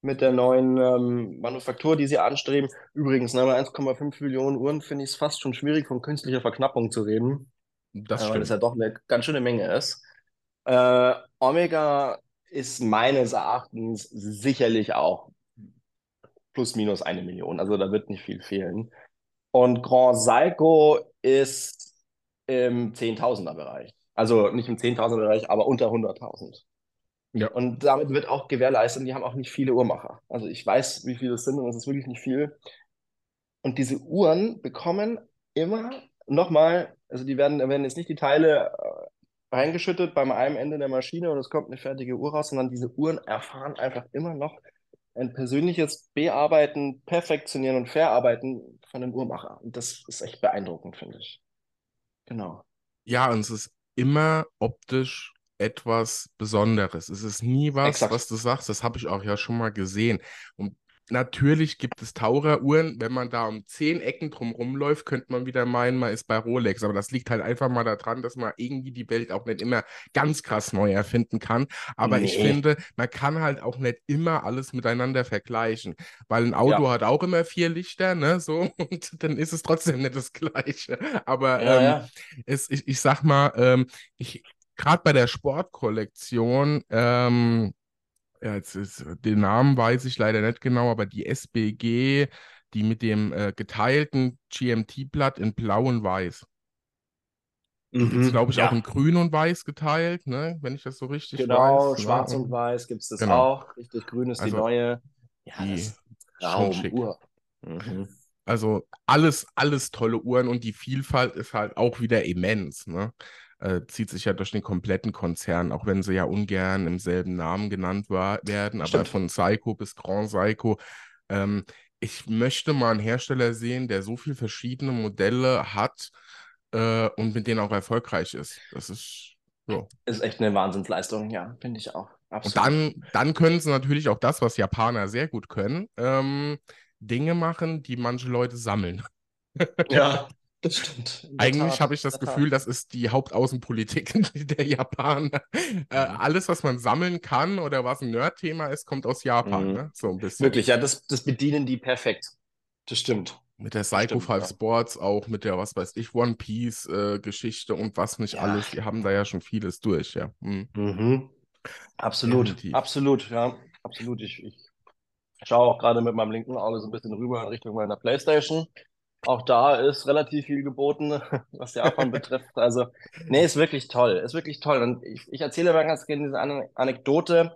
mit der neuen ähm, Manufaktur, die sie anstreben. Übrigens, ne, 1,5 Millionen Uhren finde ich es fast schon schwierig, von künstlicher Verknappung zu reden. Das stimmt. Weil das ja doch eine ganz schöne Menge ist. Äh, Omega ist meines Erachtens sicherlich auch plus minus eine Million. Also da wird nicht viel fehlen. Und Grand Salco ist im Zehntausender-Bereich. Also nicht im Zehntausender-Bereich, aber unter 100.000. Ja. Und damit wird auch gewährleistet, die haben auch nicht viele Uhrmacher. Also ich weiß, wie viele es sind und es ist wirklich nicht viel. Und diese Uhren bekommen immer nochmal, also die werden, werden jetzt nicht die Teile äh, reingeschüttet beim einem Ende der Maschine und es kommt eine fertige Uhr raus, sondern diese Uhren erfahren einfach immer noch ein persönliches Bearbeiten, Perfektionieren und Verarbeiten von dem Uhrmacher. Und das ist echt beeindruckend, finde ich. Genau. Ja, und es ist immer optisch etwas Besonderes. Es ist nie was, Exakt. was du sagst, das habe ich auch ja schon mal gesehen. Und Natürlich gibt es Taucheruhren. Wenn man da um zehn Ecken drum rumläuft, könnte man wieder meinen, man ist bei Rolex. Aber das liegt halt einfach mal daran, dass man irgendwie die Welt auch nicht immer ganz krass neu erfinden kann. Aber nee. ich finde, man kann halt auch nicht immer alles miteinander vergleichen. Weil ein Auto ja. hat auch immer vier Lichter, ne? So, und dann ist es trotzdem nicht das Gleiche. Aber ja, ähm, ja. Es, ich, ich sag mal, ähm, ich, gerade bei der Sportkollektion, ähm, ja, jetzt ist, den Namen weiß ich leider nicht genau, aber die SBG, die mit dem äh, geteilten GMT-Blatt in Blau und Weiß. Mhm, gibt es, glaube ich, ja. auch in Grün und Weiß geteilt, ne? wenn ich das so richtig genau, weiß. Genau, Schwarz ne? und Weiß gibt es das genau. auch. Richtig, Grün ist also, die neue. Ja, die das schon schick. Uhr. Mhm. Also alles, alles tolle Uhren und die Vielfalt ist halt auch wieder immens. Ne? Äh, zieht sich ja durch den kompletten Konzern, auch wenn sie ja ungern im selben Namen genannt war, werden, aber von Psycho bis Grand Psycho. Ähm, ich möchte mal einen Hersteller sehen, der so viele verschiedene Modelle hat äh, und mit denen auch erfolgreich ist. Das ist so. Ist echt eine Wahnsinnsleistung, ja, finde ich auch. Absolut. Und dann, dann können sie natürlich auch das, was Japaner sehr gut können, ähm, Dinge machen, die manche Leute sammeln. Ja, Das stimmt. Eigentlich habe ich das Gefühl, das ist die Hauptaußenpolitik der Japaner. Äh, alles, was man sammeln kann oder was ein Nerd-Thema ist, kommt aus Japan. Mhm. Ne? So ein bisschen. Wirklich, ja, das, das bedienen die perfekt. Das stimmt. Mit der Psycho 5 ja. Sports auch, mit der, was weiß ich, One Piece-Geschichte äh, und was nicht ja. alles. Die haben da ja schon vieles durch, ja. Mhm. Mhm. Absolut, Definitiv. absolut, ja. Absolut. Ich, ich schaue auch gerade mit meinem linken Auge so ein bisschen rüber in Richtung meiner Playstation. Auch da ist relativ viel geboten, was Japan betrifft. Also, nee, ist wirklich toll. Ist wirklich toll. Und ich, ich erzähle mal ganz gerne diese An Anekdote.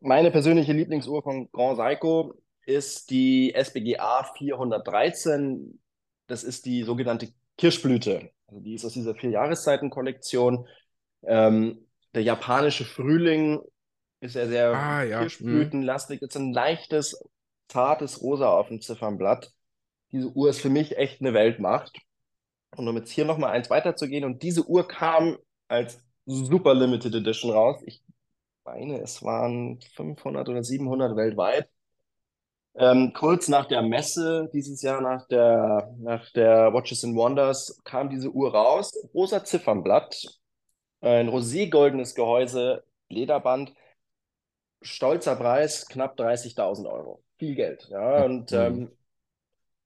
Meine persönliche Lieblingsuhr von Grand Seiko ist die SBGA 413. Das ist die sogenannte Kirschblüte. Also die ist aus dieser vier Jahreszeiten-Kollektion. Ähm, der japanische Frühling ist ja sehr ah, ja. kirschblütenlastig. Es ist ein leichtes, zartes Rosa auf dem Ziffernblatt diese Uhr ist für mich echt eine Weltmacht. Und um jetzt hier nochmal eins weiterzugehen, und diese Uhr kam als Super Limited Edition raus. Ich meine, es waren 500 oder 700 weltweit. Ähm, kurz nach der Messe dieses Jahr, nach der, nach der Watches and Wonders, kam diese Uhr raus. Rosa Ziffernblatt, ein roségoldenes Gehäuse, Lederband, stolzer Preis, knapp 30.000 Euro. Viel Geld. Ja, und mhm. ähm,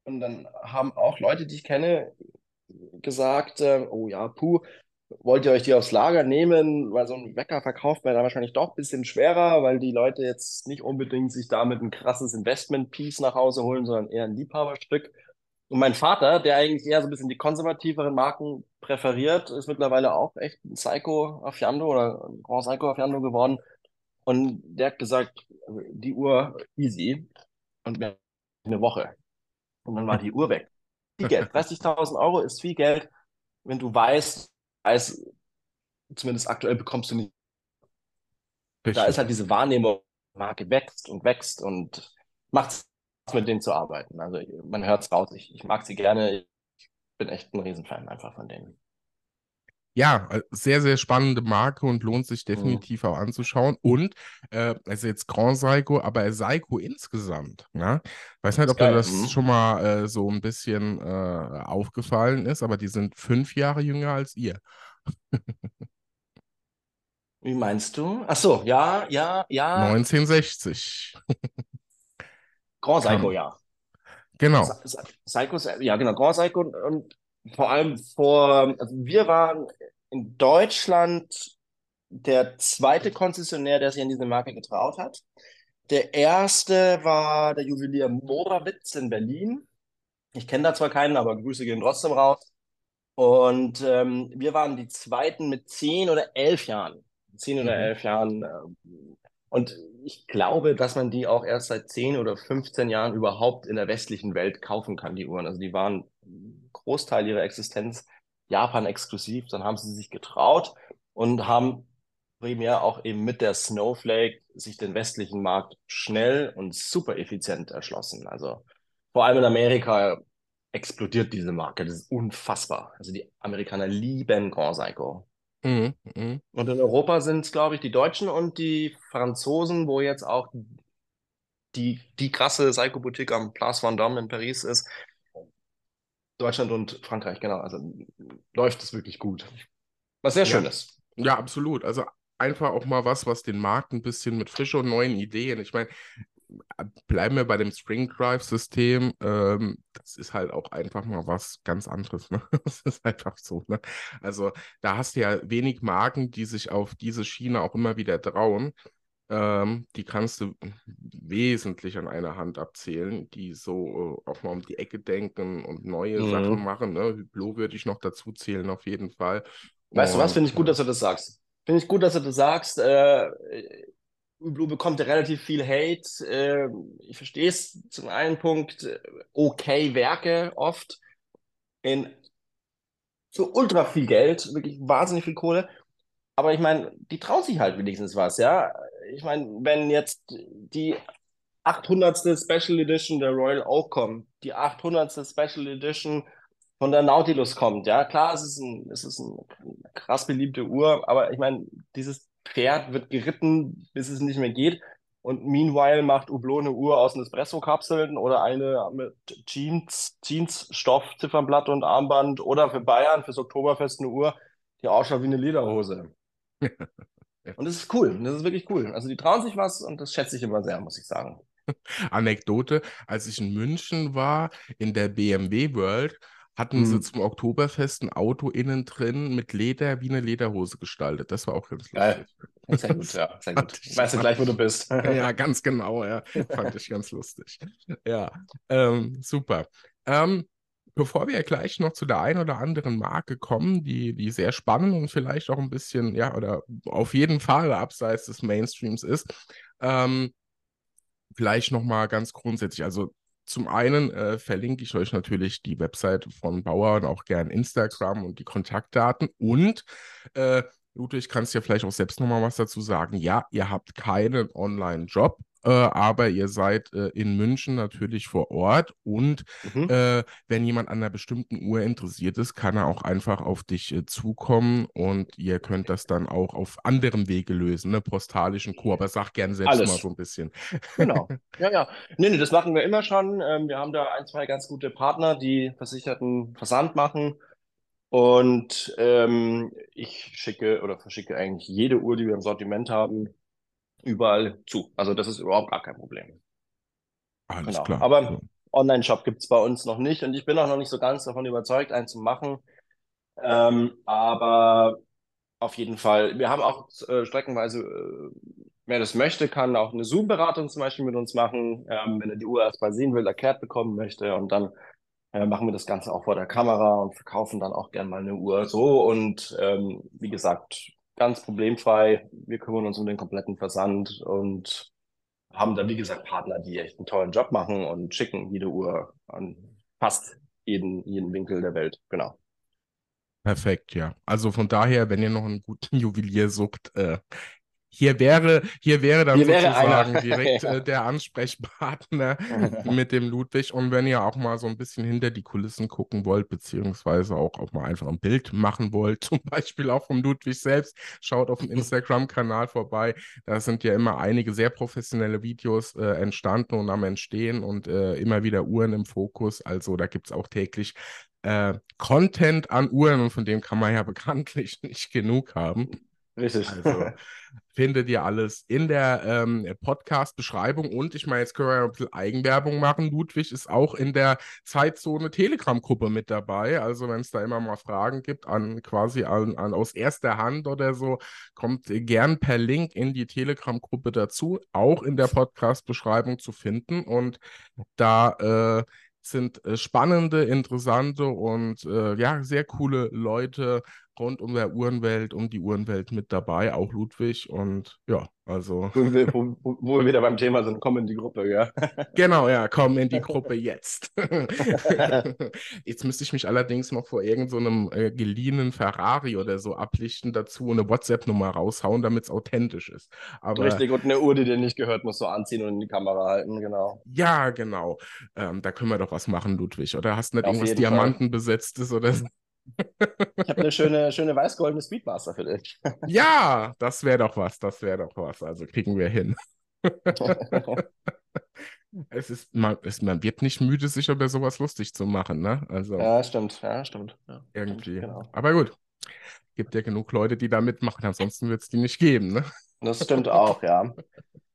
und dann haben auch Leute, die ich kenne, gesagt, äh, oh ja, puh, wollt ihr euch die aufs Lager nehmen? Weil so ein Wecker verkauft man dann wahrscheinlich doch ein bisschen schwerer, weil die Leute jetzt nicht unbedingt sich damit ein krasses Investment-Piece nach Hause holen, sondern eher ein Liebhaberstück. Und mein Vater, der eigentlich eher so ein bisschen die konservativeren Marken präferiert, ist mittlerweile auch echt ein Psycho Affiando oder ein Grand Psycho Affiando geworden. Und der hat gesagt, die Uhr easy. Und eine Woche. Und dann war die Uhr weg. Viel Geld. 30.000 Euro ist viel Geld, wenn du weißt, als, zumindest aktuell bekommst du nicht. Richtig. Da ist halt diese Wahrnehmung, Marke wächst und wächst und macht es mit denen zu arbeiten. Also man hört es raus. Ich, ich mag sie gerne. Ich bin echt ein Riesenfan einfach von denen ja, äh, sehr, sehr spannende Marke und lohnt sich mhm. definitiv mhm. auch anzuschauen. Und, äh, also jetzt Grand Seiko, aber Seiko insgesamt. Ne? Weiß nicht, ob dir das mhm. schon mal äh, so ein bisschen äh, aufgefallen ist, aber die sind fünf Jahre jünger als ihr. Wie meinst du? Ach so, ja, ja, ja. 1960. Grand Seiko, ja. Genau. Seiko, ja, genau. Grand Seiko und vor allem vor, also wir waren in Deutschland der zweite Konzessionär, der sich an diese Marke getraut hat. Der erste war der Juwelier Morawitz in Berlin. Ich kenne da zwar keinen, aber Grüße gehen trotzdem raus. Und ähm, wir waren die zweiten mit zehn oder elf Jahren. zehn oder mhm. elf Jahren. Und ich glaube, dass man die auch erst seit zehn oder 15 Jahren überhaupt in der westlichen Welt kaufen kann, die Uhren. Also die waren Großteil ihrer Existenz Japan exklusiv. Dann haben sie sich getraut und haben primär auch eben mit der Snowflake sich den westlichen Markt schnell und super effizient erschlossen. Also vor allem in Amerika explodiert diese Marke. Das ist unfassbar. Also die Amerikaner lieben Grand Seiko. Mhm, mh. Und in Europa sind es, glaube ich, die Deutschen und die Franzosen, wo jetzt auch die, die krasse Seiko-Boutique am Place Vendôme in Paris ist. Deutschland und Frankreich, genau. Also läuft es wirklich gut. Was sehr ja. schön ist. Ja, absolut. Also einfach auch mal was, was den Markt ein bisschen mit frischen und neuen Ideen. Ich meine, bleiben wir bei dem Spring Drive-System. Ähm, das ist halt auch einfach mal was ganz anderes. Ne? Das ist einfach so. Ne? Also da hast du ja wenig Marken, die sich auf diese Schiene auch immer wieder trauen. Ähm, die kannst du wesentlich an einer Hand abzählen, die so äh, auch mal um die Ecke denken und neue mhm. Sachen machen. Ne? Hyblo würde ich noch dazu zählen, auf jeden Fall. Weißt und, du was, finde ich gut, dass du das sagst. Finde ich gut, dass du das sagst. Äh, Blue bekommt relativ viel Hate. Äh, ich verstehe es zum einen Punkt, äh, okay Werke oft in so ultra viel Geld, wirklich wahnsinnig viel Kohle. Aber ich meine, die trauen sich halt wenigstens was, ja. Ich meine, wenn jetzt die 800. Special Edition der Royal Oak kommt, die 800. Special Edition von der Nautilus kommt, ja, klar, es ist, ein, es ist eine krass beliebte Uhr, aber ich meine, dieses Pferd wird geritten, bis es nicht mehr geht. Und meanwhile macht Hublot eine Uhr aus Espresso-Kapseln oder eine mit Jeans, Jeans-Stoff, Ziffernblatt und Armband oder für Bayern, fürs Oktoberfest eine Uhr, die ausschaut wie eine Lederhose. Und das ist cool, das ist wirklich cool. Also die trauen sich was und das schätze ich immer sehr, muss ich sagen. Anekdote, als ich in München war, in der BMW World, hatten hm. sie zum Oktoberfest ein Auto innen drin mit Leder wie eine Lederhose gestaltet. Das war auch ganz lustig. Geil. Sehr gut, ja. Sehr gut. Weißt du gleich, wo du bist. ja, ganz genau, ja. Fand ich ganz lustig. Ja, ähm, super. Ähm, bevor wir gleich noch zu der einen oder anderen Marke kommen, die, die sehr spannend und vielleicht auch ein bisschen, ja, oder auf jeden Fall abseits des Mainstreams ist, ähm, vielleicht nochmal ganz grundsätzlich, also zum einen äh, verlinke ich euch natürlich die Webseite von Bauer und auch gern Instagram und die Kontaktdaten. Und äh, Ludwig, kannst ja vielleicht auch selbst nochmal was dazu sagen. Ja, ihr habt keinen Online-Job, äh, aber ihr seid äh, in München natürlich vor Ort und mhm. äh, wenn jemand an einer bestimmten Uhr interessiert ist, kann er auch einfach auf dich äh, zukommen und ihr könnt das dann auch auf anderem Wege lösen, ne? postalischen Co. Aber sag gerne selbst Alles. mal so ein bisschen. Genau. Ja, ja. Nee, nee, das machen wir immer schon. Ähm, wir haben da ein, zwei ganz gute Partner, die versicherten Versand machen. Und ähm, ich schicke oder verschicke eigentlich jede Uhr, die wir im Sortiment haben, überall zu. Also das ist überhaupt gar kein Problem. Alles genau. klar. Aber Online-Shop gibt es bei uns noch nicht und ich bin auch noch nicht so ganz davon überzeugt, einen zu machen. Ähm, aber auf jeden Fall, wir haben auch äh, streckenweise, äh, wer das möchte, kann auch eine Zoom-Beratung zum Beispiel mit uns machen, ähm, wenn er die Uhr erstmal sehen will, erklärt bekommen möchte und dann äh, machen wir das Ganze auch vor der Kamera und verkaufen dann auch gern mal eine Uhr so und ähm, wie gesagt, ganz problemfrei. Wir kümmern uns um den kompletten Versand und haben da, wie gesagt, Partner, die echt einen tollen Job machen und schicken jede Uhr an fast jeden, jeden Winkel der Welt. Genau. Perfekt, ja. Also von daher, wenn ihr noch einen guten Juwelier sucht, äh, hier wäre, hier wäre dann hier sozusagen wäre direkt ja. äh, der Ansprechpartner mit dem Ludwig. Und wenn ihr auch mal so ein bisschen hinter die Kulissen gucken wollt, beziehungsweise auch, auch mal einfach ein Bild machen wollt, zum Beispiel auch vom Ludwig selbst, schaut auf dem Instagram-Kanal vorbei. Da sind ja immer einige sehr professionelle Videos äh, entstanden und am Entstehen und äh, immer wieder Uhren im Fokus. Also da gibt es auch täglich äh, Content an Uhren und von dem kann man ja bekanntlich nicht genug haben. Richtig. Also findet ihr alles in der ähm, Podcast-Beschreibung. Und ich meine, jetzt können wir ja ein bisschen Eigenwerbung machen. Ludwig ist auch in der Zeitzone Telegram-Gruppe mit dabei. Also wenn es da immer mal Fragen gibt, an quasi an, an aus erster Hand oder so, kommt gern per Link in die Telegram-Gruppe dazu, auch in der Podcast-Beschreibung zu finden. Und da äh, sind äh, spannende, interessante und äh, ja, sehr coole Leute rund um der Uhrenwelt, um die Uhrenwelt mit dabei, auch Ludwig. Und ja, also. Wo wir, wo, wo wir wieder beim Thema sind, komm in die Gruppe, ja. Genau, ja, komm in die Gruppe jetzt. jetzt müsste ich mich allerdings noch vor irgendeinem so äh, geliehenen Ferrari oder so ablichten dazu und eine WhatsApp-Nummer raushauen, damit es authentisch ist. Aber, Richtig, und eine Uhr, die dir nicht gehört, musst du anziehen und in die Kamera halten, genau. Ja, genau. Ähm, da können wir doch was machen, Ludwig. Oder hast du nicht Auf irgendwas Diamantenbesetztes oder so? Ich habe eine schöne, schöne weiß-goldene Speedmaster für dich. Ja, das wäre doch was, das wäre doch was. Also kriegen wir hin. es ist, man, es, man wird nicht müde, sich über sowas lustig zu machen, ne? Also, ja, stimmt, ja, stimmt. Ja, irgendwie. Stimmt, genau. Aber gut, gibt ja genug Leute, die da mitmachen, ansonsten wird es die nicht geben, ne? Das stimmt auch, ja.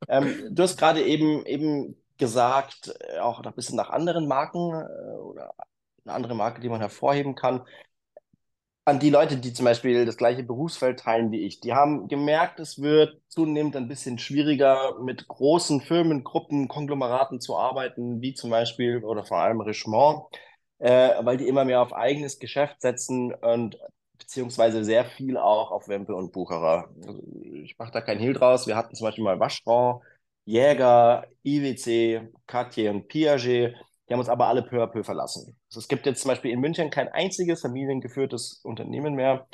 Ähm, du hast gerade eben, eben gesagt, äh, auch ein bisschen nach anderen Marken äh, oder eine andere Marke, die man hervorheben kann an die Leute, die zum Beispiel das gleiche Berufsfeld teilen wie ich, die haben gemerkt, es wird zunehmend ein bisschen schwieriger, mit großen Firmen, Gruppen, Konglomeraten zu arbeiten, wie zum Beispiel oder vor allem Richemont, äh, weil die immer mehr auf eigenes Geschäft setzen und beziehungsweise sehr viel auch auf Wempe und Bucherer. Also ich mache da kein Hehl draus. Wir hatten zum Beispiel mal Waschfrau, Jäger, IWC, Cartier und Piaget die haben uns aber alle peu à peu verlassen. Also es gibt jetzt zum Beispiel in München kein einziges familiengeführtes Unternehmen mehr,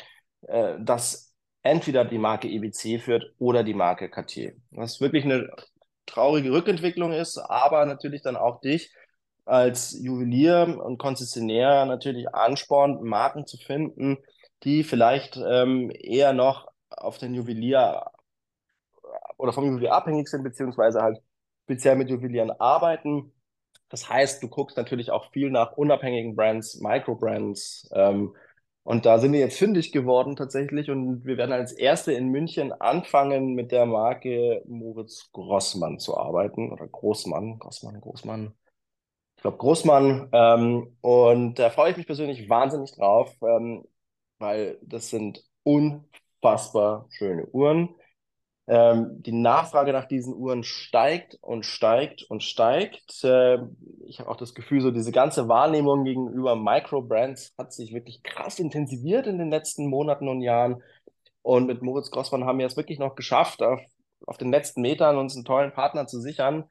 äh, das entweder die Marke EBC führt oder die Marke Cartier. Was wirklich eine traurige Rückentwicklung ist, aber natürlich dann auch dich als Juwelier und Konzessionär natürlich anspornt, Marken zu finden, die vielleicht ähm, eher noch auf den Juwelier oder vom Juwelier abhängig sind, beziehungsweise halt speziell mit Juwelieren arbeiten das heißt, du guckst natürlich auch viel nach unabhängigen Brands, Microbrands. Ähm, und da sind wir jetzt fündig geworden tatsächlich. Und wir werden als Erste in München anfangen, mit der Marke Moritz Grossmann zu arbeiten. Oder Großmann, Grossmann, Großmann. Ich glaube Großmann. Ähm, und da freue ich mich persönlich wahnsinnig drauf, ähm, weil das sind unfassbar schöne Uhren. Ähm, die Nachfrage nach diesen Uhren steigt und steigt und steigt. Äh, ich habe auch das Gefühl, so diese ganze Wahrnehmung gegenüber Microbrands hat sich wirklich krass intensiviert in den letzten Monaten und Jahren. Und mit Moritz Grossmann haben wir es wirklich noch geschafft, auf, auf den letzten Metern uns einen tollen Partner zu sichern,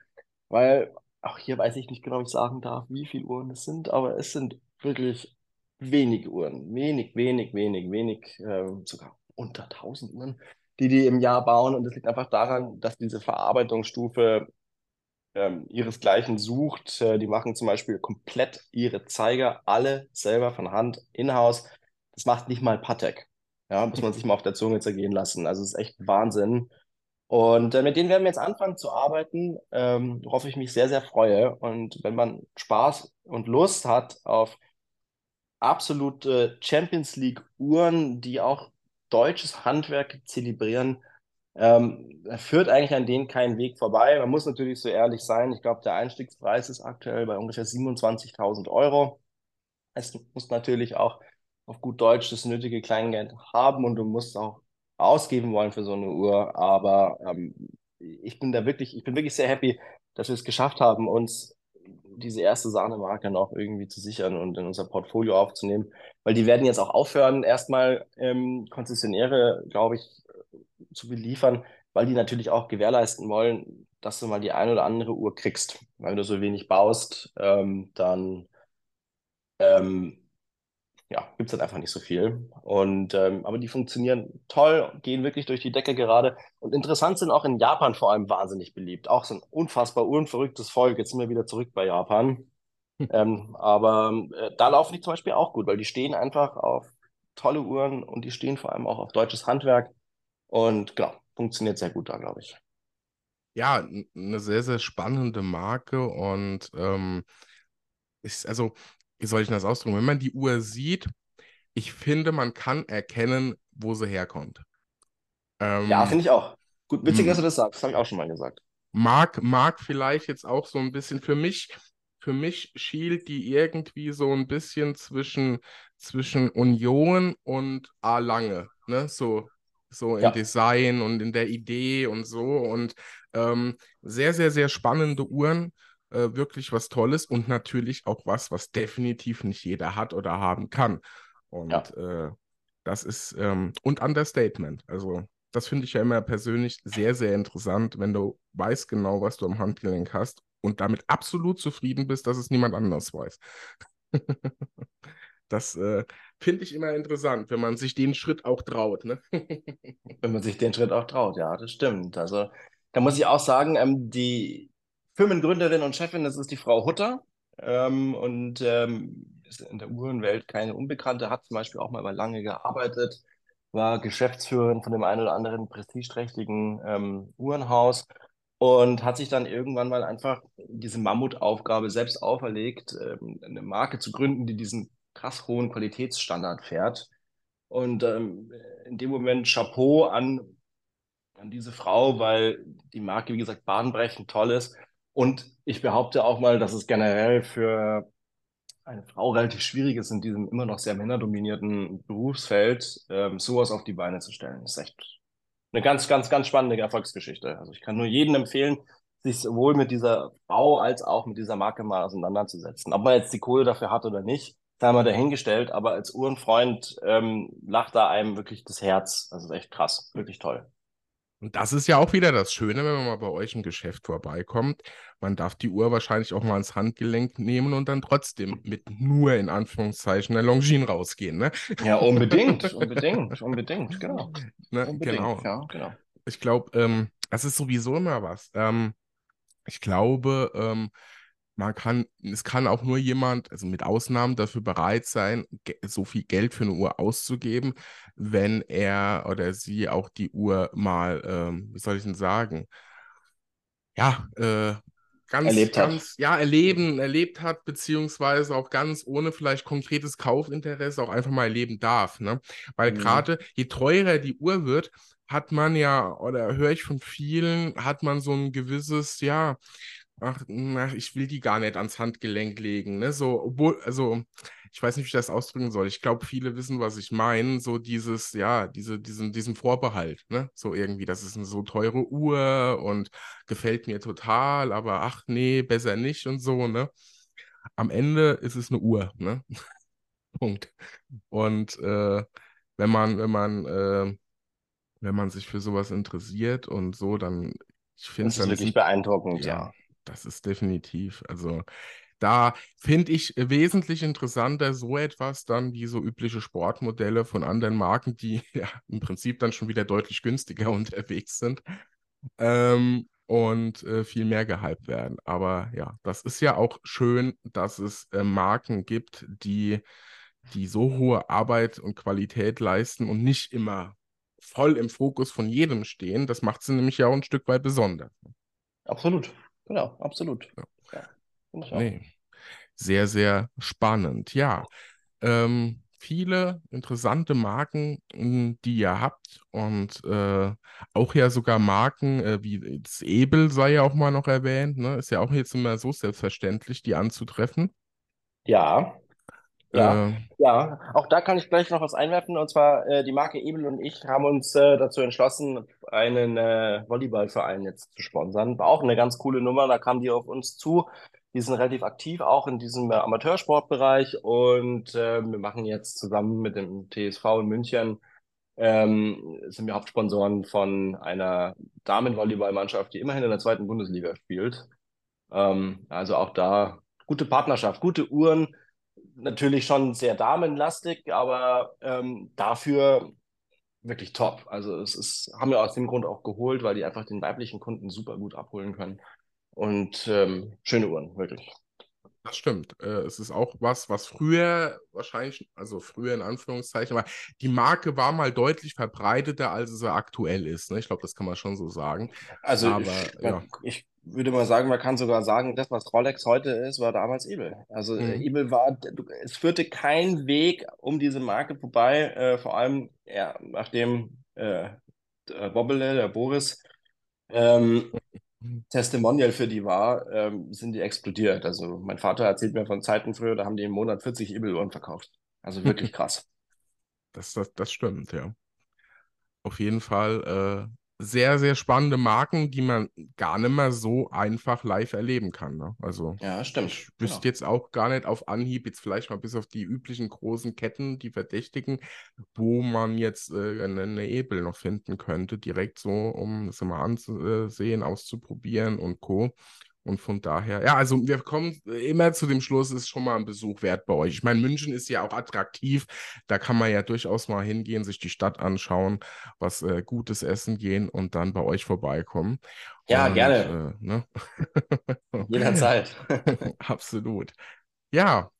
weil auch hier weiß ich nicht genau, wie ich sagen darf, wie viele Uhren es sind, aber es sind wirklich wenig Uhren. Wenig, wenig, wenig, wenig, äh, sogar unter 1000 Uhren die die im Jahr bauen. Und das liegt einfach daran, dass diese Verarbeitungsstufe ähm, ihresgleichen sucht. Äh, die machen zum Beispiel komplett ihre Zeiger alle selber von Hand in-house. Das macht nicht mal Patek. Ja, muss man sich mal auf der Zunge zergehen lassen. Also es ist echt Wahnsinn. Und äh, mit denen werden wir jetzt anfangen zu arbeiten, ähm, worauf ich mich sehr, sehr freue. Und wenn man Spaß und Lust hat auf absolute Champions League Uhren, die auch deutsches Handwerk zelebrieren, ähm, führt eigentlich an denen keinen Weg vorbei. Man muss natürlich so ehrlich sein. Ich glaube, der Einstiegspreis ist aktuell bei ungefähr 27.000 Euro. Es muss natürlich auch auf gut Deutsch das nötige Kleingeld haben und du musst auch ausgeben wollen für so eine Uhr. Aber ähm, ich bin da wirklich, ich bin wirklich sehr happy, dass wir es geschafft haben, uns diese erste Sahnemarke noch irgendwie zu sichern und in unser Portfolio aufzunehmen. Weil die werden jetzt auch aufhören, erstmal ähm, Konzessionäre, glaube ich, zu beliefern, weil die natürlich auch gewährleisten wollen, dass du mal die eine oder andere Uhr kriegst. Weil du so wenig baust, ähm, dann ähm, ja, gibt es halt einfach nicht so viel. Und, ähm, aber die funktionieren toll, gehen wirklich durch die Decke gerade. Und interessant sind auch in Japan vor allem wahnsinnig beliebt. Auch so ein unfassbar unverrücktes Volk. Jetzt sind wir wieder zurück bei Japan. ähm, aber äh, da laufen die zum Beispiel auch gut, weil die stehen einfach auf tolle Uhren und die stehen vor allem auch auf deutsches Handwerk. Und genau, funktioniert sehr gut da, glaube ich. Ja, eine sehr, sehr spannende Marke und ähm, ist, also wie soll ich das ausdrücken? Wenn man die Uhr sieht, ich finde, man kann erkennen, wo sie herkommt. Ähm, ja, finde ich auch. Gut, witzig, dass du das sagst. Das habe ich auch schon mal gesagt. Mag, mag vielleicht jetzt auch so ein bisschen für mich, für mich schielt die irgendwie so ein bisschen zwischen, zwischen Union und A Lange. Ne? So, so im ja. Design und in der Idee und so. Und ähm, sehr, sehr, sehr spannende Uhren äh, wirklich was Tolles und natürlich auch was, was definitiv nicht jeder hat oder haben kann. Und ja. äh, Das ist, ähm, und Understatement. Also, das finde ich ja immer persönlich sehr, sehr interessant, wenn du weißt genau, was du am Handgelenk hast und damit absolut zufrieden bist, dass es niemand anders weiß. das äh, finde ich immer interessant, wenn man sich den Schritt auch traut. Ne? wenn man sich den Schritt auch traut, ja, das stimmt. Also, da muss ich auch sagen, ähm, die Firmengründerin und Chefin, das ist die Frau Hutter. Ähm, und ähm, ist in der Uhrenwelt keine Unbekannte, hat zum Beispiel auch mal lange gearbeitet, war Geschäftsführerin von dem einen oder anderen prestigeträchtigen ähm, Uhrenhaus und hat sich dann irgendwann mal einfach diese Mammutaufgabe selbst auferlegt, ähm, eine Marke zu gründen, die diesen krass hohen Qualitätsstandard fährt. Und ähm, in dem Moment Chapeau an, an diese Frau, weil die Marke, wie gesagt, bahnbrechend toll ist. Und ich behaupte auch mal, dass es generell für eine Frau relativ schwierig ist, in diesem immer noch sehr männerdominierten Berufsfeld ähm, sowas auf die Beine zu stellen. Das ist echt eine ganz, ganz, ganz spannende Erfolgsgeschichte. Also ich kann nur jedem empfehlen, sich sowohl mit dieser Frau als auch mit dieser Marke mal auseinanderzusetzen. Ob man jetzt die Kohle dafür hat oder nicht, sei mal dahingestellt, aber als Uhrenfreund ähm, lacht da einem wirklich das Herz. Das ist echt krass, wirklich toll. Und das ist ja auch wieder das Schöne, wenn man mal bei euch im Geschäft vorbeikommt. Man darf die Uhr wahrscheinlich auch mal ins Handgelenk nehmen und dann trotzdem mit nur in Anführungszeichen der Longines rausgehen. Ne? Ja, unbedingt, unbedingt, unbedingt, genau. Ne? Unbedingt, genau. Ja, genau. Ich glaube, ähm, das ist sowieso immer was. Ähm, ich glaube, ähm, man kann, es kann auch nur jemand, also mit Ausnahmen, dafür bereit sein, so viel Geld für eine Uhr auszugeben, wenn er oder sie auch die Uhr mal, ähm, wie soll ich denn sagen, ja, äh, ganz, erlebt ganz, hat. ja, erleben, erlebt hat, beziehungsweise auch ganz ohne vielleicht konkretes Kaufinteresse auch einfach mal erleben darf. Ne? Weil mhm. gerade je teurer die Uhr wird, hat man ja, oder höre ich von vielen, hat man so ein gewisses, ja, ach, na, ich will die gar nicht ans Handgelenk legen. Ne? So, obwohl, also, ich weiß nicht, wie ich das ausdrücken soll. Ich glaube, viele wissen, was ich meine. So dieses, ja, diese, diesen, diesen Vorbehalt, ne? So irgendwie, das ist eine so teure Uhr und gefällt mir total, aber ach nee, besser nicht und so, ne? Am Ende ist es eine Uhr, ne? Punkt. Und äh, wenn man, wenn man, äh, wenn man sich für sowas interessiert und so, dann ich finde es wirklich beeindruckend, ja. ja das ist definitiv. Also da finde ich wesentlich interessanter so etwas dann wie so übliche Sportmodelle von anderen Marken, die ja im Prinzip dann schon wieder deutlich günstiger unterwegs sind ähm, und äh, viel mehr gehypt werden. Aber ja, das ist ja auch schön, dass es äh, Marken gibt, die, die so hohe Arbeit und Qualität leisten und nicht immer voll im Fokus von jedem stehen. Das macht sie nämlich ja auch ein Stück weit besonders. Absolut. Genau, absolut. Ja. ja nee. Sehr, sehr spannend. Ja. Ähm, viele interessante Marken, hm, die ihr habt und äh, auch ja sogar Marken äh, wie das Ebel sei ja auch mal noch erwähnt, ne? Ist ja auch jetzt immer so selbstverständlich, die anzutreffen. Ja, ja, äh, ja, auch da kann ich gleich noch was einwerfen. Und zwar äh, die Marke Ebel und ich haben uns äh, dazu entschlossen, einen äh, Volleyballverein jetzt zu sponsern. War auch eine ganz coole Nummer. Da kamen die auf uns zu. Die sind relativ aktiv auch in diesem äh, Amateursportbereich und äh, wir machen jetzt zusammen mit dem TSV in München ähm, sind wir Hauptsponsoren von einer Damenvolleyballmannschaft, die immerhin in der zweiten Bundesliga spielt. Ähm, also auch da gute Partnerschaft, gute Uhren natürlich schon sehr damenlastig, aber ähm, dafür wirklich top. Also es ist, haben wir aus dem Grund auch geholt, weil die einfach den weiblichen Kunden super gut abholen können. Und ähm, schöne Uhren, wirklich. Das stimmt. Äh, es ist auch was, was früher wahrscheinlich, also früher in Anführungszeichen, aber die Marke war mal deutlich verbreiteter, als sie aktuell ist. Ne? Ich glaube, das kann man schon so sagen. Also aber, ich, ja. ich würde mal sagen, man kann sogar sagen, das, was Rolex heute ist, war damals Ebel. Also äh, mhm. Ebel war, es führte kein Weg um diese Marke vorbei, äh, vor allem ja, nachdem äh, der Bobbele, der Boris, ähm, Testimonial für die war, ähm, sind die explodiert. Also mein Vater erzählt mir von Zeiten früher, da haben die im Monat 40 Ebel-Uhren verkauft. Also wirklich krass. Das, das, das stimmt, ja. Auf jeden Fall sehr, sehr spannende Marken, die man gar nicht mehr so einfach live erleben kann. Ne? Also Ja, stimmt. ich wüsste Genau. jetzt auch gar nicht auf Anhieb, jetzt vielleicht mal bis auf die üblichen großen Ketten, die verdächtigen, wo man jetzt äh, eine, eine Ebel noch finden könnte, direkt so, um das mal anzusehen, auszuprobieren und Co. Und von daher, ja, also wir kommen immer zu dem Schluss, es ist schon mal ein Besuch wert bei euch. Ich meine, München ist ja auch attraktiv, da kann man ja durchaus mal hingehen, sich die Stadt anschauen, was äh, gutes essen gehen und dann bei euch vorbeikommen. Ja, Und, gerne. äh, ne? Jederzeit. Absolut. Ja,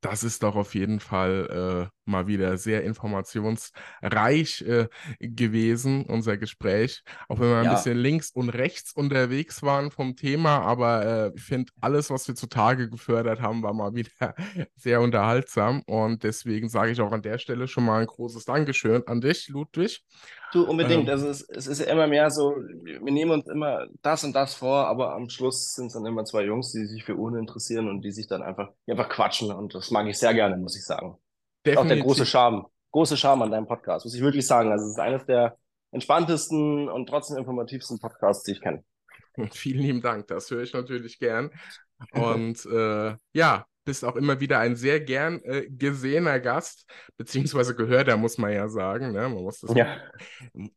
das ist doch auf jeden Fall äh, mal wieder sehr informationsreich äh, gewesen, unser Gespräch. Auch wenn wir ein Ja. bisschen links und rechts unterwegs waren vom Thema, aber äh, ich finde, alles, was wir zutage gefördert haben, war mal wieder sehr unterhaltsam. Und deswegen sage ich auch an der Stelle schon mal ein großes Dankeschön an dich, Ludwig. Du, unbedingt. Ähm. Also es, es ist ja immer mehr so, wir nehmen uns immer das und das vor, aber am Schluss sind es dann immer zwei Jungs, die sich für Uhren interessieren und die sich dann einfach, einfach quatschen. Und das mag ich sehr gerne, muss ich sagen. Ist auch der große Charme, große Charme an deinem Podcast, muss ich wirklich sagen. Also es ist eines der entspanntesten und trotzdem informativsten Podcasts, die ich kenne. Vielen lieben Dank, das höre ich natürlich gern. Und äh, ja, bist auch immer wieder ein sehr gern äh, gesehener Gast, beziehungsweise gehörter, muss man ja sagen. Ne? Man muss das, Ja.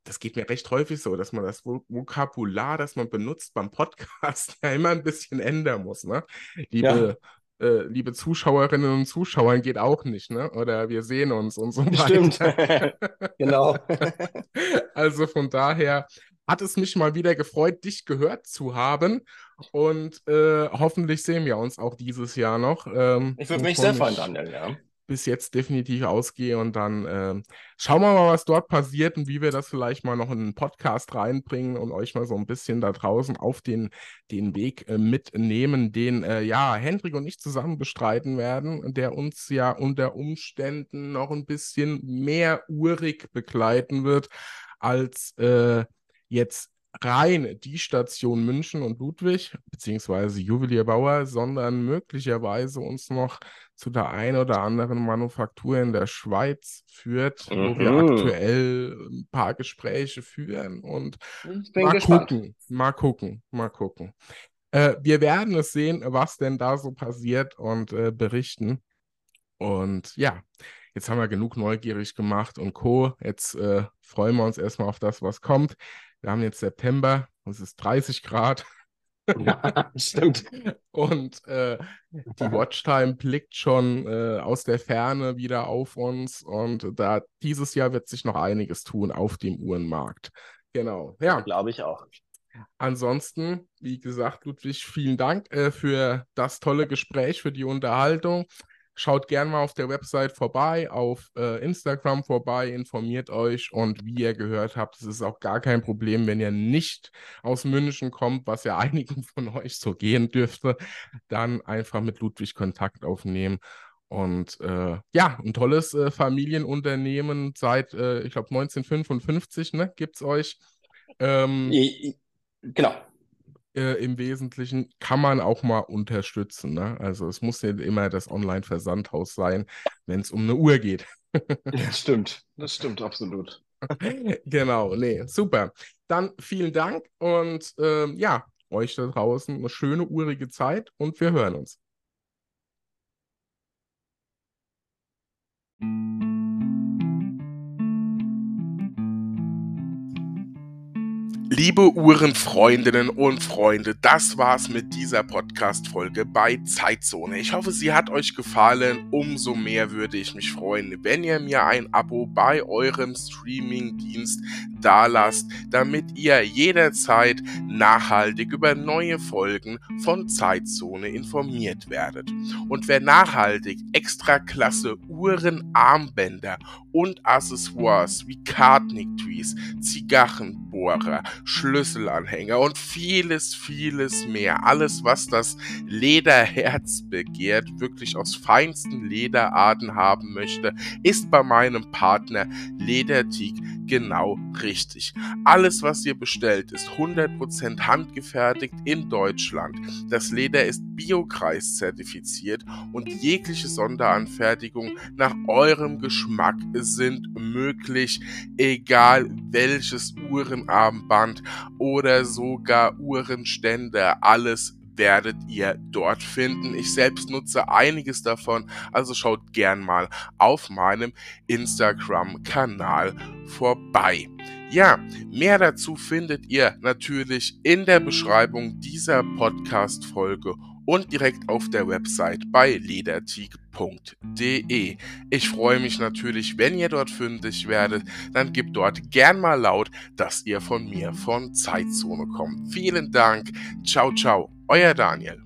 das geht mir recht häufig so, dass man das Vo- Vokabular, das man benutzt beim Podcast, ja immer ein bisschen ändern muss. Ne? Liebe, äh, liebe Zuschauerinnen und Zuschauer, geht auch nicht, ne? Oder wir sehen uns und so Stimmt. weiter. Genau. Also von daher hat es mich mal wieder gefreut, dich gehört zu haben. Und äh, hoffentlich sehen wir uns auch dieses Jahr noch. Ähm, Ich würde mich sehr freuen, Daniel, ja. Bis jetzt definitiv ausgehe und dann ähm, schauen wir mal, was dort passiert und wie wir das vielleicht mal noch in einen Podcast reinbringen und euch mal so ein bisschen da draußen auf den, den Weg äh, mitnehmen, den äh, ja Hendrik und ich zusammen bestreiten werden, der uns ja unter Umständen noch ein bisschen mehr urig begleiten wird als äh, jetzt rein die Station München und Ludwig, beziehungsweise Juwelier Bauer, sondern möglicherweise uns noch zu der ein oder anderen Manufaktur in der Schweiz führt, wo wir Mhm. aktuell ein paar Gespräche führen und mal gespannt. gucken, mal gucken, mal gucken. Äh, wir werden es sehen, was denn da so passiert und äh, berichten. Und ja, jetzt haben wir genug neugierig gemacht und Co. Jetzt äh, freuen wir uns erstmal auf das, was kommt. Wir haben jetzt September, es ist 30 Grad Ja, stimmt. und äh, die Watchtime blickt schon äh, aus der Ferne wieder auf uns und da dieses Jahr wird sich noch einiges tun auf dem Uhrenmarkt. Genau. Ja, Glaube ich auch. ansonsten, wie gesagt, Ludwig, vielen Dank äh, für das tolle Gespräch, für die Unterhaltung. Schaut gerne mal auf der Website vorbei, auf äh, Instagram vorbei, informiert euch und wie ihr gehört habt, es ist auch gar kein Problem, wenn ihr nicht aus München kommt, was ja einigen von euch so gehen dürfte, dann einfach mit Ludwig Kontakt aufnehmen. Und äh, ja, ein tolles äh, Familienunternehmen seit, äh, ich glaube, 1955, ne, gibt es euch. Ähm, Genau. Äh, im Wesentlichen kann man auch mal unterstützen. Ne? Also es muss nicht immer das Online-Versandhaus sein, wenn es um eine Uhr geht. Das stimmt. Das stimmt absolut. Genau, nee, super. Dann vielen Dank und ähm, ja, euch da draußen eine schöne urige Zeit und wir hören uns. Liebe Uhrenfreundinnen und Freunde, das war's mit dieser Podcast-Folge bei Zeitzone. Ich hoffe, sie hat euch gefallen. Umso mehr würde ich mich freuen, wenn ihr mir ein Abo bei eurem Streaming-Dienst dalasst, damit ihr jederzeit nachhaltig über neue Folgen von Zeitzone informiert werdet. Und wer nachhaltig extra klasse Uhren, Armbänder und Accessoires wie Kartnick-Twees, Zigarrenbohrer, Schlüsselanhänger und vieles, vieles mehr. Alles, was das Lederherz begehrt, wirklich aus feinsten Lederarten haben möchte, ist bei meinem Partner Lederteak genau richtig. Alles, was ihr bestellt, ist 100% handgefertigt in Deutschland. Das Leder ist Biokreis zertifiziert und jegliche Sonderanfertigung nach eurem Geschmack sind möglich, egal welches Uhrenarmband oder sogar Uhrenständer, alles werdet ihr dort finden. Ich selbst nutze einiges davon, also schaut gern mal auf meinem Instagram-Kanal vorbei. Ja, mehr dazu findet ihr natürlich in der Beschreibung dieser Podcast-Folge und direkt auf der Website bei lederteak.de. Ich freue mich natürlich, wenn ihr dort fündig werdet, dann gebt dort gern mal laut, dass ihr von mir von Zeitzone kommt. Vielen Dank. Ciao, ciao. Euer Daniel.